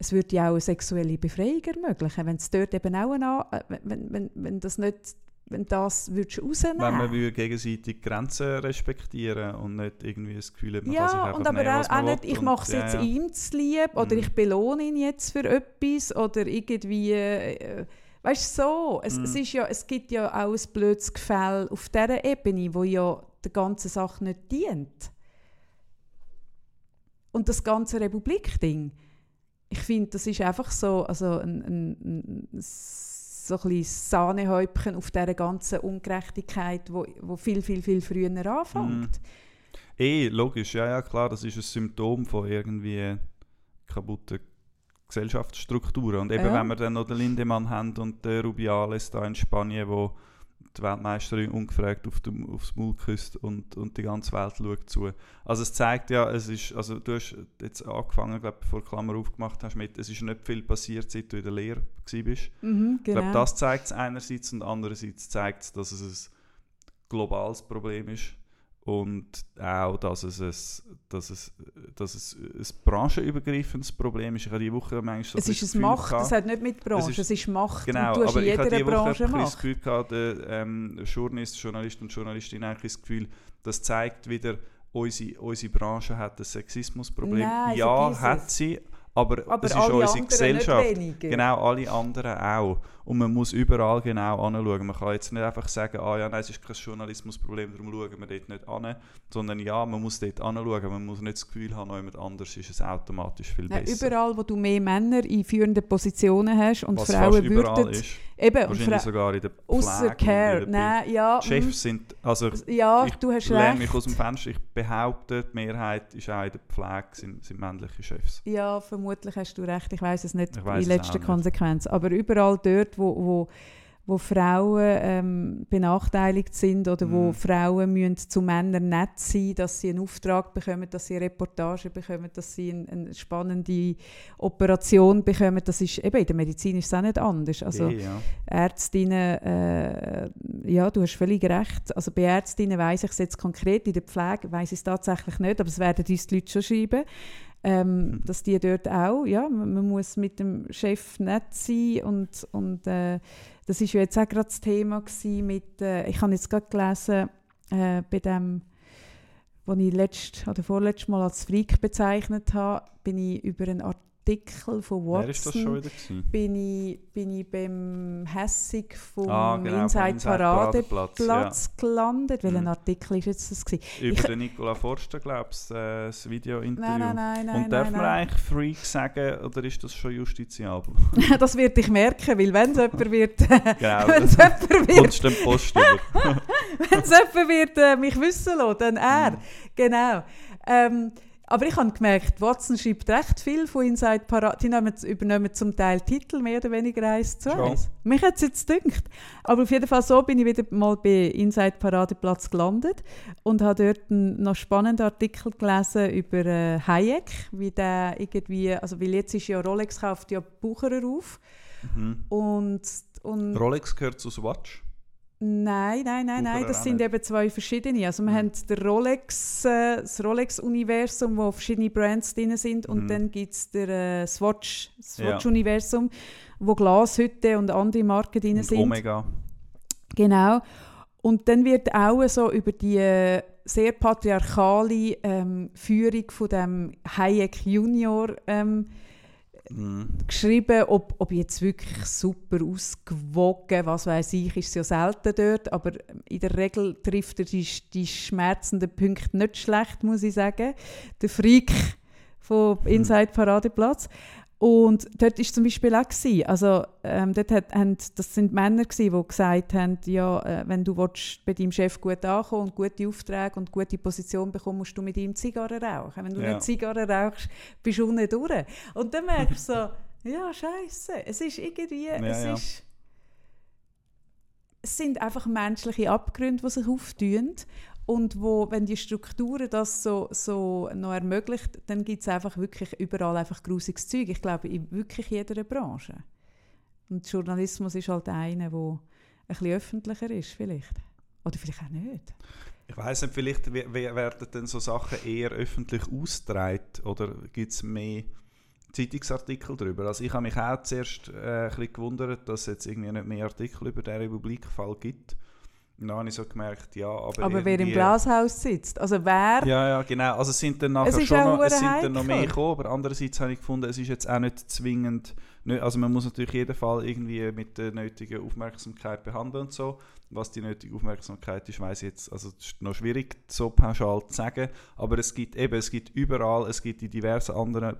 es würde ja auch eine sexuelle Befreiung ermöglichen, wenn es dort eben auch eine, wenn, wenn, wenn das nicht, wenn das würdest rausnehmen.
Wenn man will gegenseitig Grenzen respektieren und nicht irgendwie das Gefühl hat, man kann sich
Ja,
einfach
und aber
nehmen,
auch,
was
auch nicht, ich mache es
ja,
jetzt
ja.
ihm zu lieb oder
Mhm.
ich belohne ihn jetzt für etwas oder irgendwie, äh, weißt du, so. Es, es,
Mhm.
ist ja, es gibt ja auch ein blödes Gefälle auf dieser Ebene, wo ja der ganzen Sache nicht dient. Und das ganze Republik-Ding, ich finde, das ist einfach so, also ein, ein, ein, so ein bisschen Sahnehäubchen auf dieser ganzen Ungerechtigkeit, wo, wo viel, viel, viel früher anfängt.
Eh, logisch, ja, ja, klar, das ist ein Symptom von irgendwie kaputten Gesellschaftsstrukturen. Und eben,
Ja.
wenn wir dann noch den Lindemann haben und den Rubiales da in Spanien, wo die Weltmeisterin ungefragt auf dem, aufs Maul küsst und, und die ganze Welt schaut zu. Also es zeigt ja, es ist, also du hast jetzt angefangen, glaube bevor Klammer aufgemacht hast, mit, es ist nicht viel passiert, seit du in der Lehre bist.
Mhm,
Ich
genau.
glaube, das zeigt es einerseits und andererseits zeigt es, dass es ein globales Problem ist und auch, dass es ein, dass es, dass es ein branchenübergreifendes Problem ist. Ich habe diese Woche manchmal so
Es ist
das
Macht,
Gefühl
das
gehabt-
hat nicht mit Branche,
ist-
es ist Macht
Genau,
und du hast
aber ich habe diese Woche
Branche
ein das. Gefühl gehabt, der ähm, Journalist, Journalist und Journalistin eigentlich das Gefühl, das zeigt wieder, unsere, unsere Branche hat ein Sexismusproblem.
Nein,
ja, hat
es.
sie, aber,
Aber
es ist unsere Gesellschaft. Genau, alle anderen auch. Und man muss überall genau anschauen. Man kann jetzt nicht einfach sagen, ah ja, nein, es ist kein Journalismusproblem, darum schauen wir dort nicht an. Sondern ja, man muss dort anschauen. Man muss nicht das Gefühl haben, jemand anders ist es automatisch viel besser.
überall, wo du mehr Männer in führenden Positionen hast und
Was
Frauen würden
ist.
eben
Wahrscheinlich sogar in der Pflege.
Care, nein, ja,
Die Chefs sind, also
mm, ja,
ich
du hast
lehne
recht.
mich aus dem Fenster, ich behaupte, die Mehrheit ist auch in der Pflege, sind, sind männliche Chefs.
Ja, vermutlich hast du recht. Ich weiß es nicht
Ich
in letzter
auch nicht.
Konsequenz. Aber überall dort, wo, wo, wo Frauen ähm, benachteiligt sind oder wo
Mhm.
Frauen müssen zu Männern nett sein, dass sie einen Auftrag bekommen, dass sie eine Reportage bekommen, dass sie eine, eine spannende Operation bekommen, das ist eben in der Medizin ist es auch nicht anders. Also
Eh, ja.
Ärztinnen, äh, ja, du hast völlig recht. Also bei Ärztinnen weiß ich es jetzt konkret, in der Pflege weiß ich es tatsächlich nicht, aber es werden uns die Leute schon schreiben, ähm, dass die dort auch, ja, man, muss mit dem Chef nett sein und, und äh, das ist ja jetzt auch gerade das Thema gewesen mit, äh, ich habe jetzt gerade gelesen, äh, bei dem als ich letzt, oder vorletztes Mal als Freak bezeichnet habe, bin ich über einen Artikel von Watson.
Wer ist das schon wieder gewesen?
bin ich, bin ich beim Hässig vom
Ah, genau,
Inside
Inside
Paradeplatz
Paradeplatz,
gelandet. Welchen
Mhm.
Artikel ist jetzt das gewesen?
Über
Ich-
den Nicola Forster, glaubst du, äh, das Video-Interview?
Nein, nein, nein, nein,
Und darf
nein,
man
nein.
eigentlich Freak sagen, oder ist das schon justiziabel?
das wird ich merken, weil wenn es jemand wird,
genau,
wenn es jemand wird,
den Post
wenn es jemand wird äh, mich wissen lassen, dann er.
Mhm.
Genau. Ähm, aber ich habe gemerkt, Watson schreibt recht viel von Inside Parade. Die nehmen, übernehmen zum Teil Titel, mehr oder weniger eins zu eins. Mich hat es jetzt gedacht. Aber auf jeden Fall so bin ich wieder mal bei Inside Paradeplatz gelandet und habe dort einen noch spannenden Artikel gelesen über äh, Hayek, wie der irgendwie, also weil jetzt ist ja Rolex kauft ja Bucherer auf
Mhm.
und, und
Rolex gehört zu Swatch.
Nein, nein, nein, nein, das sind eben zwei verschiedene. Also wir
Mhm.
haben den Rolex, äh, das Rolex-Universum, wo verschiedene Brands drin sind und
Mhm.
dann gibt es der äh, Swatch, das
Ja.
Swatch-Universum, wo Glashütte und andere Marken drin
Und
sind.
Omega.
Genau. Und dann wird auch so über die äh, sehr patriarchale ähm, Führung von dem Hayek Junior ähm,
Mhm.
geschrieben, ob, ob jetzt wirklich super ausgewogen, was weiß ich, ist ja selten dort, aber in der Regel trifft er die, die schmerzenden Punkte nicht schlecht, muss ich sagen. Der Freak von Inside Paradeplatz. Und dort war zum Beispiel auch, gewesen, also ähm, dort hat, haben, das sind Männer gewesen, die gesagt haben, ja, äh, wenn du willst, bei deinem Chef gut ankommen und gute Aufträge und gute Position bekommen, musst du mit ihm Zigarren rauchen. Wenn du
Ja.
nicht Zigarren rauchst, bist du unten durch. Und dann merkst du so, ja, scheiße, es ist irgendwie, es
ja.
ist... Es sind einfach menschliche Abgründe, die sich auftun. Und wo, wenn die Strukturen das so, so noch ermöglicht, dann gibt es einfach wirklich überall einfach grusiges Zeug. Ich glaube, in wirklich jeder Branche. Und Journalismus ist halt einer, der ein bisschen öffentlicher ist, vielleicht. Oder vielleicht auch nicht.
Ich weiß nicht, vielleicht we- we- werden dann so Sachen eher öffentlich ausgetragen oder gibt es mehr Zeitungsartikel darüber? Also ich habe mich auch zuerst äh, ein bisschen gewundert, dass es jetzt irgendwie nicht mehr Artikel über den Republikfall gibt. Und dann habe ich so gemerkt, ja, aber
Aber wer im Glashaus sitzt, also wer...
Ja, ja, genau. Also es sind dann nachher schon noch, es sind dann noch mehr gekommen, aber andererseits habe ich gefunden, es ist jetzt auch nicht zwingend, also man muss natürlich jeden Fall irgendwie mit der nötigen Aufmerksamkeit behandeln und so. Was die nötige Aufmerksamkeit ist, weiß ich jetzt, also es ist noch schwierig so pauschal zu sagen, aber es gibt eben, es gibt überall, es gibt in diversen anderen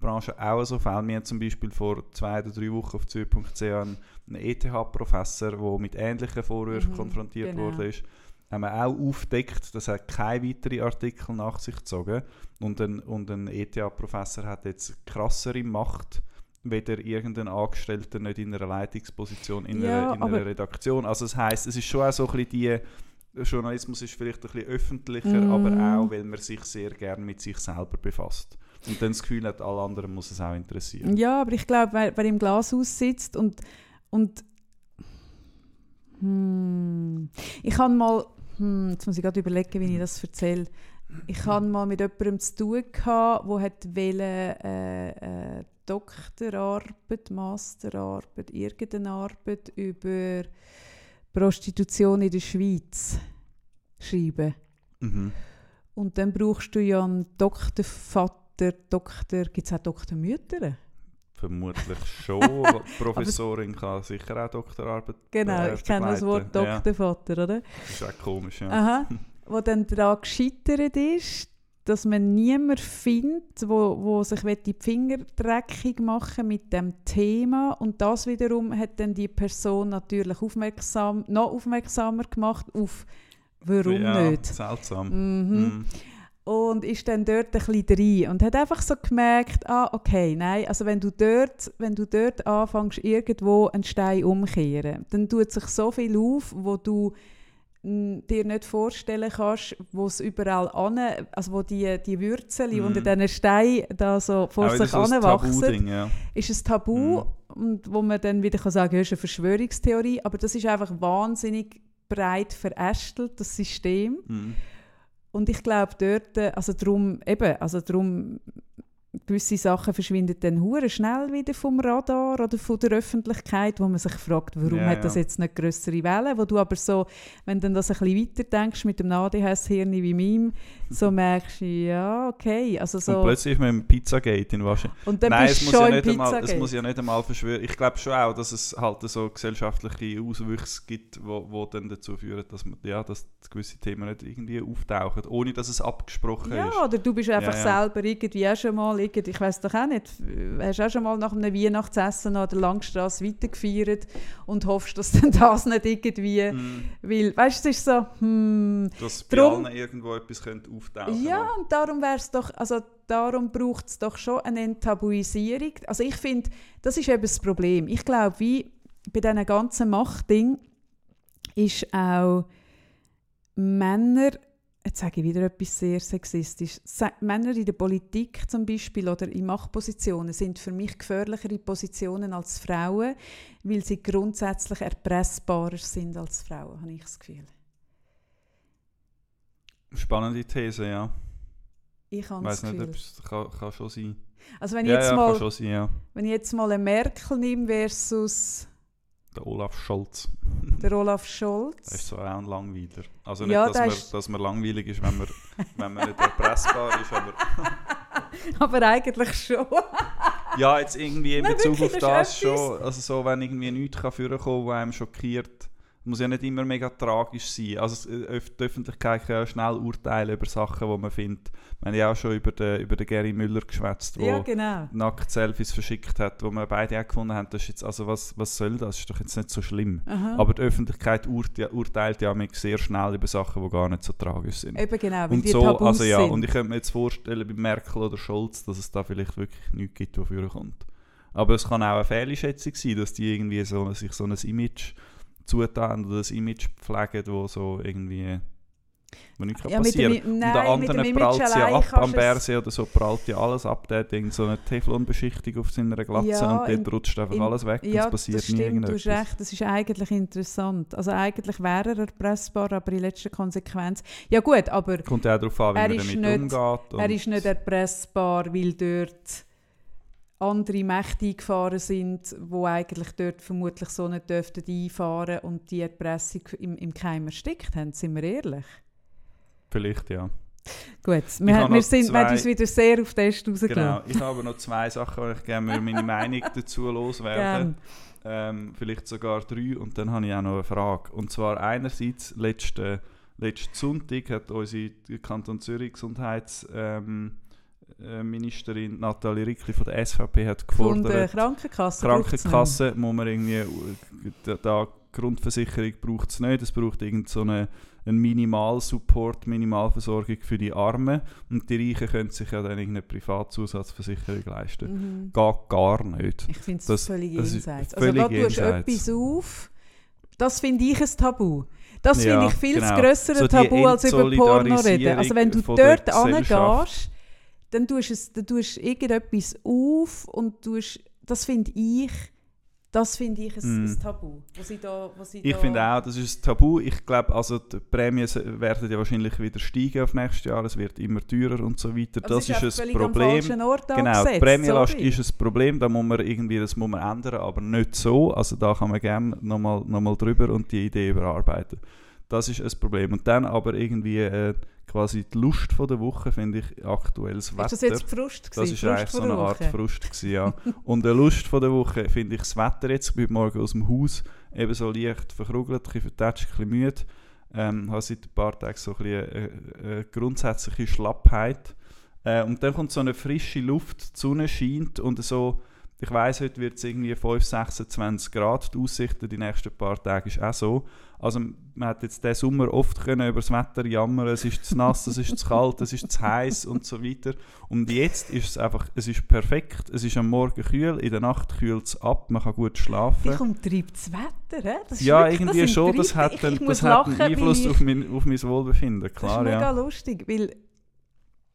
Branchen auch so Fälle. Wir haben zum Beispiel vor zwei oder drei Wochen auf zürich.ch einen ETH-Professor, der mit ähnlichen Vorwürfen
Mhm,
konfrontiert
genau.
wurde, ist, haben wir auch aufgedeckt, dass er keine weiteren Artikel nach sich gezogen und ein, und ein ETH-Professor hat jetzt krassere Macht, weder irgendein Angestellter nicht in einer Leitungsposition in,
Ja,
einer, in einer Redaktion. Also das heißt, es ist schon auch so ein bisschen die Journalismus ist vielleicht ein bisschen öffentlicher,
Mhm.
aber auch, weil man sich sehr gern mit sich selber befasst. Und dann das Gefühl hat, alle anderen muss es auch interessieren.
Ja, aber ich glaube, wer, wer im Glashaus sitzt und, und hm, ich habe mal, hm, jetzt muss ich gerade überlegen, wie ich das erzähle. Ich habe mal mit jemandem zu tun gehabt, der hat wollte, äh, äh, Doktorarbeit, Masterarbeit, irgendeine Arbeit über Prostitution in der Schweiz schreiben.
Mhm.
Und dann brauchst du ja einen Doktorvater, Doktor, gibt es auch Doktormütter?
Vermutlich schon. Professorin kann sicher auch Doktorarbeit
Genau,
äh,
ich kenne das Wort
begleiten. Ja,
Doktorvater, oder?
das ist auch komisch, ja.
Aha. Wo dann daran gescheitert ist, dass man niemanden findet, wo, wo sich die Finger dreckig machen mit dem Thema und das wiederum hat dann die Person natürlich aufmerksam, noch aufmerksamer gemacht auf warum
ja,
nicht.
Seltsam.
Mhm.
Mhm.
Und ist dann dort ein bisschen rein und hat einfach so gemerkt, ah, okay, nein, also wenn du dort, wenn du dort anfängst, irgendwo einen Stein umkehren, dann tut sich so viel auf, wo du mm, dir nicht vorstellen kannst, wo es überall an, also wo die, die Würzel
Mhm.
unter diesen Steinen da so vor
Auch
sich anwachsen,
ja.
ist ein Tabu und wo man dann wieder kann sagen kann, ist eine Verschwörungstheorie, aber das ist einfach wahnsinnig breit verästelt, das System.
Mhm.
Und ich glaube dort, äh, also drum, eben, also drum gewisse Sachen verschwinden dann hure schnell wieder vom Radar oder von der Öffentlichkeit, wo man sich fragt, warum
Ja,
hat das
ja.
jetzt nicht größere Wellen, wo du aber so, wenn du das ein bisschen weiter denkst mit dem ADHS-Hirn wie meinem, so merkst du, ja, okay, also
Und
so,
plötzlich ist man im Pizzagate in Washington.
und dann
Nein,
bist
es muss,
schon
ja nicht einmal, es muss ja nicht einmal verschwören. Ich glaube schon auch, dass es halt so gesellschaftliche Auswüchse gibt, wo, wo dann dazu führen, dass, man, ja, dass gewisse Themen nicht irgendwie auftauchen, ohne dass es abgesprochen
Ja,
ist.
oder du bist einfach
Ja, ja.
selber irgendwie auch schon mal, irgendwie, ich weiß doch auch nicht, hast auch schon mal nach einem Weihnachtsessen an der Langstrasse weitergefeiert und hoffst, dass dann das nicht irgendwie,
Mhm.
weil, weißt du, es ist so, hm,
Dass bei
Drum-
irgendwo etwas könnte auftauchen
ja, und darum wär's doch, also darum braucht es doch schon eine Enttabuisierung. Also ich finde, das ist eben das Problem. Ich glaube, wie bei diesen ganzen Machtding ist auch Männer, jetzt sage ich wieder etwas sehr sexistisch, Männer in der Politik zum Beispiel oder in Machtpositionen sind für mich gefährlichere Positionen als Frauen, weil sie grundsätzlich erpressbarer sind als Frauen, habe ich das Gefühl.
Spannende These, ja.
Ich
Ich
habe
weiß
das
nicht,
Gefühl.
ob es kann, kann schon sein.
Also wenn ich
ja,
jetzt
ja,
mal
sein, ja.
Wenn ich jetzt mal eine Merkel nehme versus
Der Olaf Scholz.
der Olaf
Der ist
Scholz.
so auch ein Langweiler. Also
Ja,
nicht, dass
der
man,
ist-
dass man langweilig ist, wenn man, wenn man nicht erpressbar ist, aber
Aber eigentlich schon.
ja, jetzt irgendwie in
Nein,
Bezug
wirklich,
auf
das ist
das schon, also so, wenn irgendwie nichts kann vorkommen, was einem schockiert, muss ja nicht immer mega tragisch sein. Also äh, die Öffentlichkeit kann ja schnell urteilen über Sachen, die man findet. Wir haben ja auch schon über den, über den Gary Müller geschwätzt, der
Ja, genau.
Nackt-Selfies verschickt hat, wo wir beide auch gefunden haben, das ist jetzt, also was, was soll das? Das ist doch jetzt nicht so schlimm.
Aha.
Aber die Öffentlichkeit urte urteilt ja manchmal sehr schnell über Sachen, die gar nicht so tragisch sind.
Eben genau,
und so, also ja,
sind.
und ich könnte mir jetzt vorstellen, bei Merkel oder Scholz, dass es da vielleicht wirklich nichts gibt, was kommt. Aber es kann auch eine Fehlschätzung sein, dass die irgendwie so, sich so ein Image zutun oder ein Image pflegen, wo so irgendwie wo nichts
Ja, mit dem
passieren kann. Und an
mit
anderen prallt sie ab, am Berse oder so prallt ja alles ab, der hat irgend so eine Teflonbeschichtung auf seiner Glatze
Ja,
und dort rutscht einfach
in-
alles weg und
ja,
es passiert
das
nie
stimmt, du hast
irgendetwas.
recht, das ist eigentlich interessant. Also eigentlich wäre er erpressbar, aber in letzter Konsequenz... Ja gut, aber
Kommt ja auch darauf an, wie
Er
man damit
nicht-
umgeht. und-
er ist nicht erpressbar, weil dort andere Mächte eingefahren sind, wo eigentlich dort vermutlich so nicht dürften einfahren und die Erpressung im, im Keim erstickt haben, sind wir ehrlich.
Vielleicht, ja.
Gut, wir,
habe
wir, sind, haben
zwei-
uns wieder sehr auf den Test rausgelassen.
Genau. Ich habe noch zwei Sachen, wo ich gerne meine Meinung dazu loswerde.
Gern.
Ähm, vielleicht sogar drei. Und dann habe ich auch noch eine Frage. Und zwar einerseits, letzten, letzten Sonntag hat unsere Kanton Zürich Gesundheitsministerin ähm, äh, Ministerin Nathalie Rickli von der SVP hat
Von der
gefordert,
Krankenkasse.
Krankenkasse muss man irgendwie, äh, da, Grundversicherung braucht es nicht, es braucht irgend so eine, einen Minimalsupport, Minimalversorgung für die Armen und die Reichen können sich ja dann irgendeine Privatzusatzversicherung leisten.
Mhm.
Geht gar nicht.
Ich finde es völlig jenseits. also da tust du etwas auf, das finde ich ein Tabu. Das
Ja,
finde ich viel
genau.
zu grössere
So
Tabu als über Porno reden. Also wenn du dort
Gesellschaft.
Dann tust du es- dann tust du irgendetwas auf und tust, das finde ich, das finde ich ein,
Mm.
ein Tabu. Was sie da, was
Ich
da,
finde auch, das ist ein Tabu. Ich glaube, also die Prämien werden ja wahrscheinlich wieder steigen auf nächstes Jahr. Es wird immer teurer und so weiter.
Also
das ist
einfach
ein Problem. Genau, die Prämienlast ist ein Problem, da muss man irgendwie, das muss man ändern, aber nicht so. Also da kann man gerne nochmal noch mal drüber und die Idee überarbeiten. Das ist ein Problem. Und dann aber irgendwie äh, quasi die Lust von der Woche, finde ich, aktuelles Wetter.
Ist das jetzt Frust
Das
gewesen?
ist eigentlich
Frust
so
von
eine Art
Woche?
Frust gewesen, ja. Und eine Lust von der Woche finde ich das Wetter jetzt. Ich bin morgen aus dem Haus eben so leicht verkrugelt, ein bisschen vertätscht, ein bisschen müde. Ähm, habe seit ein paar Tagen so ein bisschen eine, eine grundsätzliche Schlappheit. Äh, und dann kommt so eine frische Luft, die Sonne scheint und so, ich weiss, heute wird es irgendwie 5, 26 Grad, die Aussicht die nächsten paar Tage ist auch so. Also man hat jetzt diesen Sommer oft können über das Wetter jammern, es ist zu nass, es ist zu kalt, es ist zu heiß und so weiter. Und jetzt ist es einfach, es ist perfekt, es ist am Morgen kühl, in der Nacht kühlt es ab, man kann gut schlafen.
Dich umtreibt das Wetter, hä? Das ist
Ja,
wirklich-
irgendwie
das
schon, das hat, einen, das hat einen
lachen,
Einfluss auf mein, auf mein Wohlbefinden, klar,
das ist
ja.
mega lustig, weil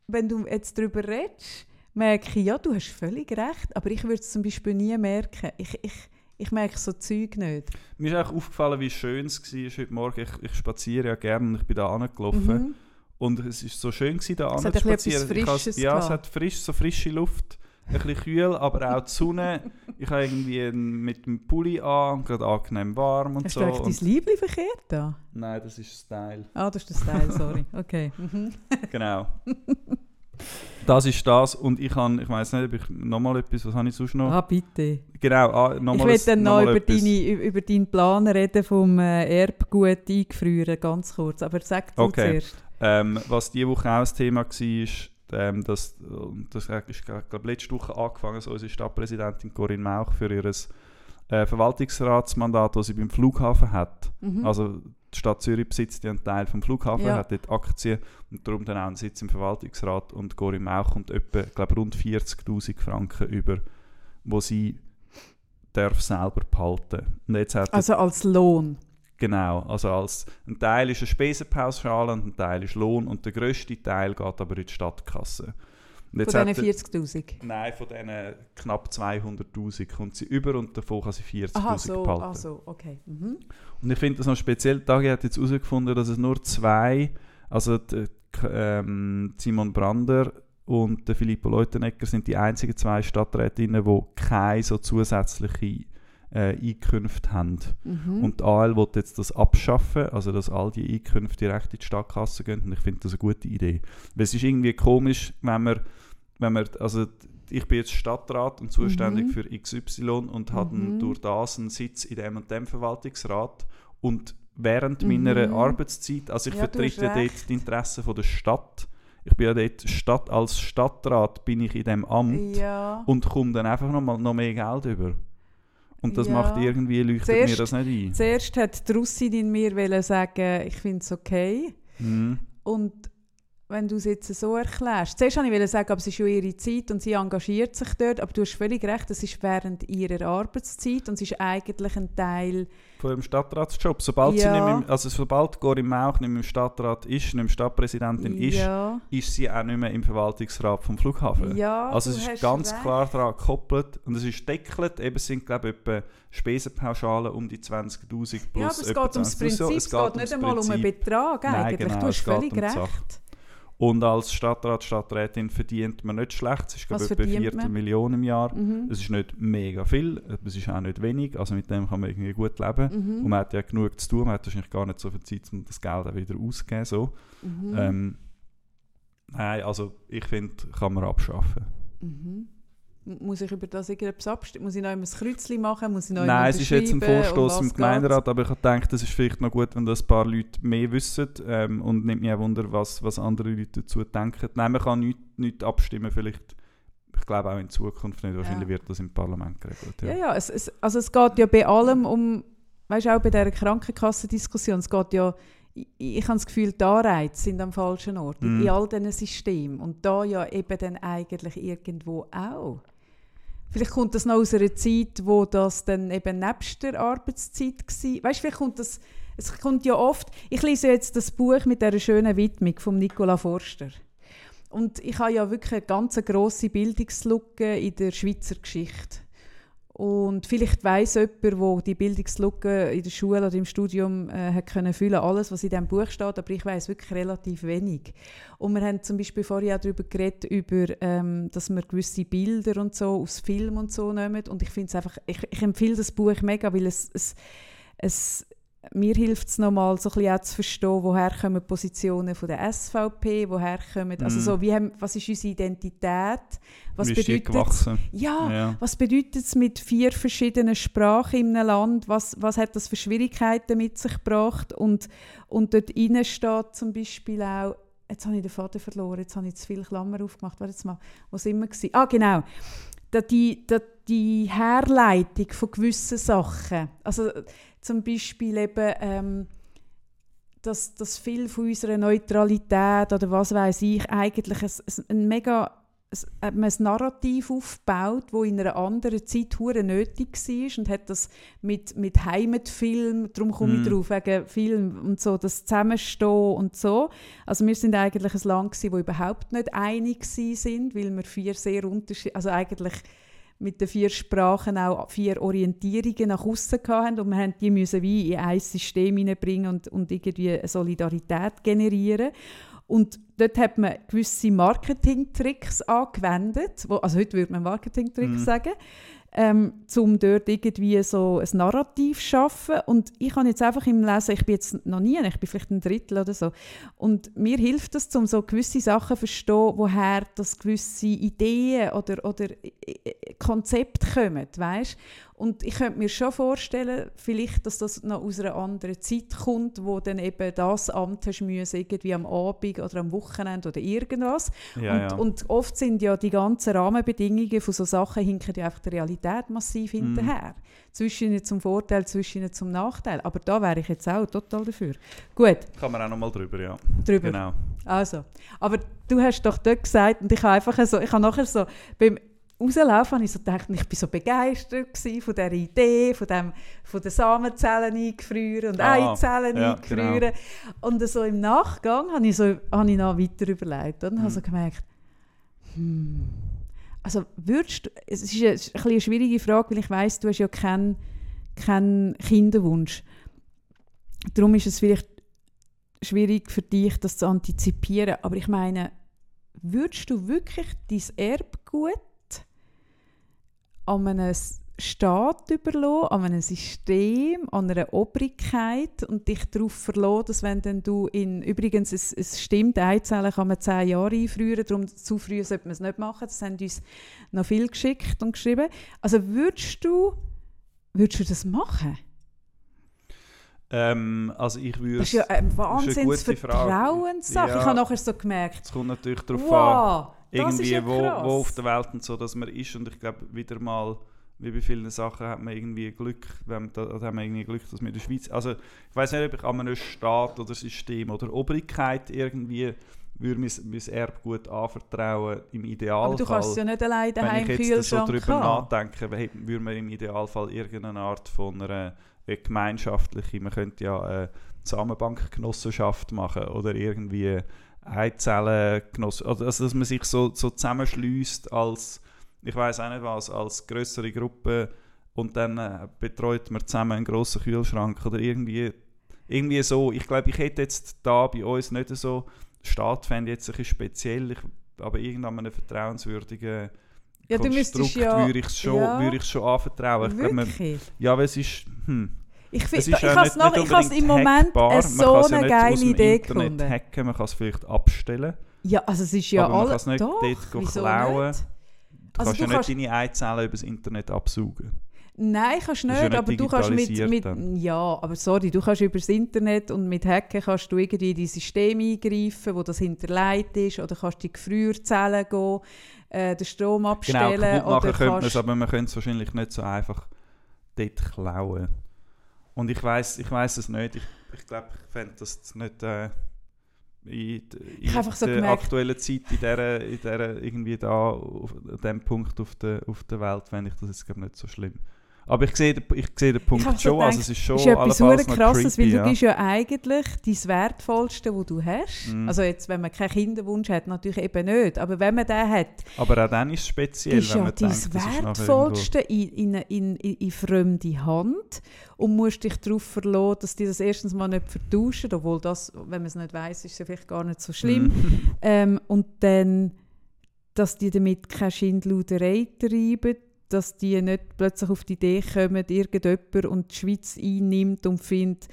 wenn du jetzt darüber redest, merke ich, ja, du hast völlig recht, aber ich würde es zum Beispiel nie merken. Ich, ich, ich merke so Zeug nicht.
Mir ist auch aufgefallen, wie schön es war heute Morgen. Ich, ich spaziere ja gerne und ich bin da angelaufen.
Mhm.
Und es war so schön, gewesen, da
Es hat
spazieren.
Frisches
Ja, es hat frisch, so frische Luft, ein bisschen kühl, aber auch die Sonne. Ich habe irgendwie mit dem Pulli an, gerade angenehm warm und
Hast
so.
du eigentlich
Und,
dein Liebling verkehrt da?
nein, das ist Style.
Ah, das ist der Style, sorry. Okay. Mhm.
Genau. Das ist das und ich habe, ich weiß nicht, ob ich nochmal etwas, was habe ich sonst noch?
Ah, bitte.
Genau, ah,
Ich
nochmal
will
ein-
dann noch über,
etwas.
deine, über deinen Plan reden vom äh, Erbgut eingefrieren, ganz kurz. Aber sag du
Okay.
zuerst.
Ähm, was diese Woche auch ein Thema war, ähm, dass, das ist glaube letzte Woche angefangen, so unsere Stadtpräsidentin Corinne Mauch für ihr äh, Verwaltungsratsmandat, das sie beim Flughafen hat.
Mhm.
Also die Stadt Zürich besitzt ja einen Teil vom Flughafen,
Ja.
hat dort Aktien und darum dann auch einen Sitz im Verwaltungsrat und Corinne Mauch kommt etwa, glaube rund 40'000 Franken über, wo sie darf selber behalten. Und jetzt hat
also als Lohn.
Genau, also als ein Teil ist eine Spesenpauschale und ein Teil ist Lohn und der grösste Teil geht aber in die Stadtkasse.
Von diesen
er-
40'000.
Nein, von diesen knapp 200'000 kommt sie über und davon kann sie 40'000
Aha, so,
behalten.
ah, so, okay. Mhm.
Und ich finde das noch speziell, Tagi hat jetzt herausgefunden, dass es nur zwei, also die, ähm, Simon Brander und der Filippo Leutenegger sind die einzigen zwei Stadträtinnen, die keine so zusätzliche äh, Einkünfte haben.
Mhm.
Und die AL will jetzt das abschaffen, also dass all die Einkünfte direkt in die Stadtkasse gehen. Und ich finde das eine gute Idee. Weil es ist irgendwie komisch, wenn man, wenn man also ich bin jetzt Stadtrat und zuständig
Mhm.
für XY und habe
Mhm.
durch das einen Sitz in dem und dem Verwaltungsrat und während
Mhm.
meiner Arbeitszeit, also ich
Ja,
vertrete dort
recht.
die Interessen von der Stadt. Ich bin ja dort Stadt, als Stadtrat bin ich in dem Amt
ja.
und komme dann einfach noch, mal, noch mehr Geld über. Und das
Ja.
macht irgendwie, leuchtet
Zuerst-
mir das nicht ein.
Zuerst hat die Russin in mir sagen, ich finde es okay.
Mhm.
Und wenn du es jetzt so erklärst. Zuerst wollte ich sagen, aber es ist ja ihre Zeit und sie engagiert sich dort. Aber du hast völlig recht, es ist während ihrer Arbeitszeit und es ist eigentlich ein Teil.
Von ihrem Stadtratsjob. Sobald, sie
Ja.
nicht mehr, im- also sobald Corinne Mauch nicht mehr im Stadtrat ist, nicht mehr Stadtpräsidentin ist,
ja,
ist sie auch nicht mehr im Verwaltungsrat vom Flughafen.
ja,
also es ist ganz
recht.
klar daran gekoppelt und es ist deckelt. Eben es sind glaube ich etwa Spesenpauschalen um die 20'000 plus
Ja, aber es
etwa
geht ums
20'000.
Prinzip,
So,
es geht nicht einmal um einen. Betrag
Nein,
eigentlich.
genau,
du hast
es geht
völlig
um
recht.
Und als Stadtrat, Stadträtin verdient man nicht schlecht. Es ist glaube etwa
verdient
Viertel
man?
Million im Jahr.
Mhm.
Es ist nicht mega viel, es ist auch nicht wenig. Also mit dem kann man irgendwie gut leben. Und
Mhm.
man hat ja genug zu tun, man hat wahrscheinlich gar nicht so viel Zeit, um das Geld auch wieder auszugeben. So.
Mhm.
Ähm, nein, also ich finde, kann man abschaffen.
Muss ich über das irgendetwas abstimmen? Muss ich noch ein Kreuzchen machen? Muss ich noch
Nein, es ist jetzt ein Vorstoß im? Gemeinderat, aber ich habe gedacht, es ist vielleicht noch gut, wenn das ein paar Leute mehr wissen ähm, und nimmt mich auch Wunder, was, was andere Leute dazu denken. Nein, man kann nicht, nicht abstimmen, vielleicht, ich glaube auch in Zukunft nicht, wahrscheinlich
Ja.
wird das im Parlament geregelt.
Ja, ja, es, es, also es geht ja bei allem um, weißt du, auch bei dieser Krankenkassendiskussion, es geht ja, ich, ich habe das Gefühl, die Anreize sind am falschen Ort,
Mhm.
in all diesen Systemen. Und da ja eben dann eigentlich irgendwo auch. Vielleicht kommt das noch aus einer Zeit, wo das dann eben nebst der Arbeitszeit war. Weißt du, vielleicht kommt das, es kommt ja oft, ich lese jetzt das Buch mit dieser schönen Widmung von Nicola Forster. Und ich habe ja wirklich eine ganz grosse Bildungslücke in der Schweizer Geschichte. Und vielleicht weiss jemand, wo die Bildungslücke in der Schule oder im Studium äh, hat können füllen, alles, was in diesem Buch steht, aber ich weiß wirklich relativ wenig. Und wir haben zum Beispiel vorher auch darüber geredet, über, ähm, dass wir gewisse Bilder und so aus Film und so nehmen. Und ich finde einfach, ich, ich empfehle das Buch mega, weil es, es, es mir hilft es nochmal so ein bisschen auch zu verstehen, woher kommen die Positionen von der SVP, woher kommen, also
Mhm.
so, wie haben, was ist unsere Identität, was
Wie
bedeutet
gewachsen?
ja,
Ja.
was bedeutet es mit vier verschiedenen Sprachen in einem Land? Was, was hat das für Schwierigkeiten mit sich gebracht? Und, und dort innen steht zum Beispiel auch, jetzt habe ich den Faden verloren, jetzt habe ich zu viele Klammer aufgemacht, warte jetzt mal, wo sind wir gewesen? Ah, genau. Da die, da die Herleitung von gewissen Sachen, also zum Beispiel eben, ähm, dass, dass viel von unserer Neutralität oder was weiß ich eigentlich ein, ein, ein mega man ein Narrativ aufgebaut, wo in einer anderen Zeit hure nötig war und hat das mit, mit Heimatfilm, darum komme
Mhm.
ich drauf, wegen Film und so, das Zusammenstehen und so. Also wir sind eigentlich ein Land gewesen, wo überhaupt nicht einig sind, weil wir vier sehr unterschiedliche, also eigentlich mit den vier Sprachen auch vier Orientierungen nach außen hatten und wir haben die müssen wie in ein System hineinbringen und, und irgendwie eine Solidarität generieren. Und dort hat man gewisse Marketing-Tricks angewendet, wo, also heute würde man Marketing-Tricks
Mhm.
sagen, ähm, um dort irgendwie so ein Narrativ zu schaffen. Und ich habe jetzt einfach im Lesen, ich bin jetzt noch nie, ich bin vielleicht ein Drittel oder so, und mir hilft das, um so gewisse Sachen zu verstehen, woher das gewisse Ideen oder, oder äh, äh, Konzepte kommen, weißt? Und ich könnte mir schon vorstellen, vielleicht, dass das noch aus einer anderen Zeit kommt, wo dann eben das Amt hast müssen, irgendwie am Abend oder am Wochenende oder irgendwas.
Ja,
und,
ja.
und oft sind ja die ganzen Rahmenbedingungen von so Sachen hinken ja einfach der Realität massiv
Mhm.
hinterher. Zwischen ihnen zum Vorteil, zwischen zum Nachteil. Aber da wäre ich jetzt auch total dafür. Gut,
Kann man auch noch mal drüber, ja.
drüber.
Genau.
Also, aber du hast doch dort gesagt, und ich habe einfach so, ich habe nachher so, beim Rauslaufen habe ich so gedacht, ich bin so begeistert von dieser Idee, von, dem, von den Samenzellen eingefrieren und
Ah,
Eizellen
ja,
eingefrieren. Und so im Nachgang habe ich, so, habe ich noch weiter überlegt und habe so
Mhm.
gemerkt, hm, also würdest du, es ist eine, es ist eine schwierige Frage, weil ich weiss, du hast ja keinen keinen Kinderwunsch. Darum ist es vielleicht schwierig für dich, das zu antizipieren. Aber ich meine, würdest du wirklich dein Erbgut an einem Staat überlassen, an einem System, an einer Obrigkeit und dich darauf verlassen, dass wenn dann du in, übrigens, es, es stimmt, Eizellen kann man zehn Jahre einfrieren, darum zu früh sollte man es nicht machen, das haben uns noch viel geschickt und geschrieben. Also würdest du, würdest du das machen?
Ähm, also ich würde...
Das ist ja eine wahnsinns. Vertrauenssache.
Ja.
Ich habe nachher so gemerkt,
Es kommt natürlich darauf an,
wow, ist
irgendwie,
ja
wo, wo auf der Welt und so, dass man ist. Und ich glaube, wieder mal, wie bei vielen Sachen, hat man irgendwie Glück, wenn man, da, haben wir irgendwie Glück, dass wir in der Schweiz... Also ich weiß nicht, ob ich an einem Staat oder System oder Obrigkeit irgendwie würde mein, mein Erbgut anvertrauen, im Idealfall.
Aber du kannst es ja nicht allein
Wenn
daheim
ich
im
jetzt so darüber
haben.
nachdenke, würde man im Idealfall irgendeine Art von einer äh, gemeinschaftlichen, man könnte ja eine Zusammenbankgenossenschaft machen oder irgendwie Eizellengenossenschaft, also dass- man sich so, so zusammenschließt als, ich weiß auch nicht was, als größere Gruppe und dann äh, betreut man zusammen einen grossen Kühlschrank oder irgendwie, irgendwie so. Ich glaube, ich hätte jetzt da bei uns nicht so, Staat fände jetzt ein bisschen speziell, ich, aber irgendeinem vertrauenswürdigen
Ja,
Konstrukt
ja...
würde ich es schon,
ja.
schon anvertrauen. Ich glaube, man, ja, aber es ist, hm,
Ich,
es
find,
ist
ich
ja
habe
nicht,
es noch-
nicht
ich habe im Moment eine so
ja
eine
nicht aus
geile Idee
Internet
gefunden.
hacken, man kann es vielleicht abstellen.
Ja, also es ist ja
aber man
alles...
kann es nicht
Doch,
dort klauen.
nicht?
Du
Also
kannst
du
ja nicht
kannst-
deine Eizellen über das Internet absaugen.
Nein, kannst nicht,
ja nicht
aber du kannst mit, mit ja, aber sorry, du kannst über das Internet und mit Hacken kannst du irgendwie in die Systeme eingreifen, wo das hinterlegt ist, oder kannst die Gefrierzellen gehen, äh, den Strom
Genau,
abstellen,
kaputt machen könnte man es, aber man könnte es wahrscheinlich nicht so einfach dort klauen. Und ich weiß ich weiss es nicht. Ich, ich glaube, ich fände das nicht äh, in, in
so
der
gemerkt-
aktuellen Zeit, in dieser, in dieser irgendwie da, auf an dem Punkt auf der, auf der Welt, fände ich das jetzt nicht so schlimm. Aber ich sehe den, ich sehe den Punkt schon, also
gedacht,
es ist schon
ist etwas
allenfalls noch
krasses, weil
creepy,
du
ja.
bist ja eigentlich dein Wertvollste, was du hast.
Mhm.
Also jetzt, wenn man keinen Kinderwunsch hat, natürlich eben nicht, aber wenn man den hat,
Aber auch dann ist es speziell,
ist
wenn
ja
man
dein
denkt, das
Wertvollste in, in, in, in, fremde Hand und musst dich darauf verlassen, dass die das erstens mal nicht vertauschen, obwohl das, wenn man es nicht weiß, ist es ja vielleicht gar nicht so schlimm.
Mhm.
Ähm, und dann, dass die damit keine Schindluderei treiben, dass die nicht plötzlich auf die Idee kommen, irgendjemand und die Schweiz einnimmt und findet,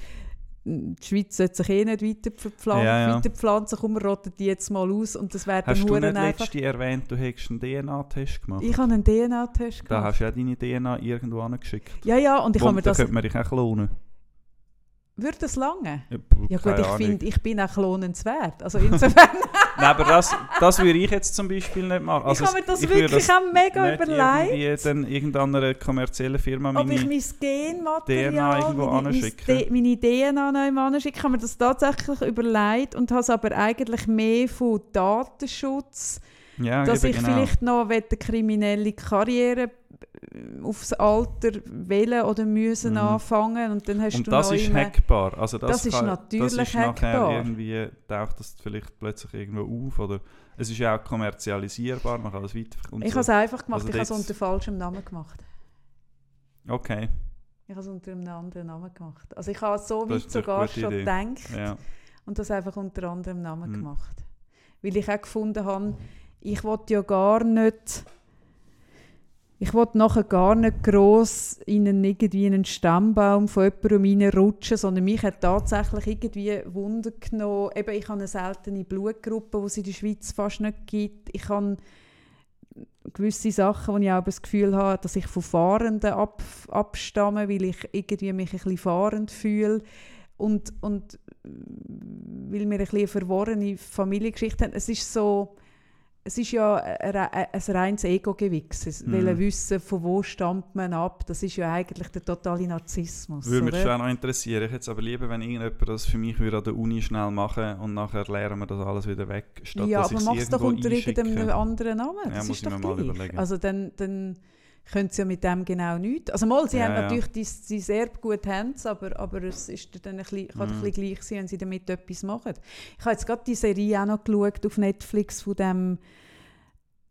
die Schweiz sollte sich eh nicht weiter verpflanzen,
Ja, ja.
weiterpflanzen, komm, wir rotten die jetzt mal aus und das wäre dann
Hast du nicht
einfach...
erwähnt, du hättest einen DNA-Test gemacht?
Ich habe einen DNA-Test
Da
gemacht.
hast du ja deine DNA irgendwo angeschickt.
Ja, ja, und ich habe mir
da
das...
könnte man dich auch klonen.
Würde das lange?
Ja,
Ja gut, ich finde, ich bin auch klonenswert. Also insofern,
Nein, aber das, das würde ich jetzt zum Beispiel nicht machen. Also
ich habe mir das
ich
wirklich auch mega überlegt,
irgendwie dann irgendeiner kommerziellen Firma
ob ich
meine...
mein Genmaterial,
DNA irgendwo
meine,
anschicken.
Meine DNA noch anschicke. Ich habe mir das tatsächlich überlegt und habe es aber eigentlich mehr von Datenschutz,
ja,
dass ich
genau.
vielleicht noch eine kriminelle Karriere aufs Alter wählen oder müssen
Mhm.
anfangen und dann hast
Und
du
das ist hackbar. Also das,
Das ist
kann,
natürlich
das ist
hackbar.
irgendwie taucht das vielleicht plötzlich irgendwo auf oder es ist ja auch kommerzialisierbar, man kann es weiter
Ich
so.
habe es einfach gemacht,
Also
ich habe es unter falschem Namen gemacht.
Okay,
Ich habe es unter einem anderen Namen gemacht. Also ich habe so
Das
weit sogar schon
Idee.
gedacht
ja.
und das einfach unter anderem Namen
Mhm.
gemacht. weil ich auch gefunden habe, ich wollte ja gar nicht ich wollte nachher gar nicht gross in einen, irgendwie einen Stammbaum von jemandem rutschen, sondern mich hat tatsächlich irgendwie Wunder genommen. Eben, ich habe eine seltene Blutgruppe, die es in der Schweiz fast nicht gibt. Ich habe gewisse Sachen, wo ich auch das Gefühl habe, dass ich von Fahrenden ab, abstamme, weil ich irgendwie mich ein bisschen fahrend fühle und, und weil wir ein bisschen eine verworrene Familiengeschichte haben. Es ist so es ist ja ein, ein reines Ego-Gewichs. Wollen wissen, von wo stammt man ab, das ist ja eigentlich der totale Narzissmus.
Würde mich schon auch noch interessieren. Ich hätte es aber lieber, wenn irgendjemand das für mich würde an der Uni schnell machen und nachher lernen wir das alles wieder weg,
statt ja, dass aber mach es doch unter irgendeinem anderen Namen. Das ja, muss ist ich mir mal überlegen. Also dann, dann können sie ja mit dem genau nichts. Also mal, sie ja, haben ja. natürlich die, die sehr gut Hands, aber, aber es ist dann ein bisschen, kann mm. ein bisschen gleich sein, wenn sie damit etwas machen. Ich habe jetzt gerade die Serie auch noch geschaut auf Netflix von dem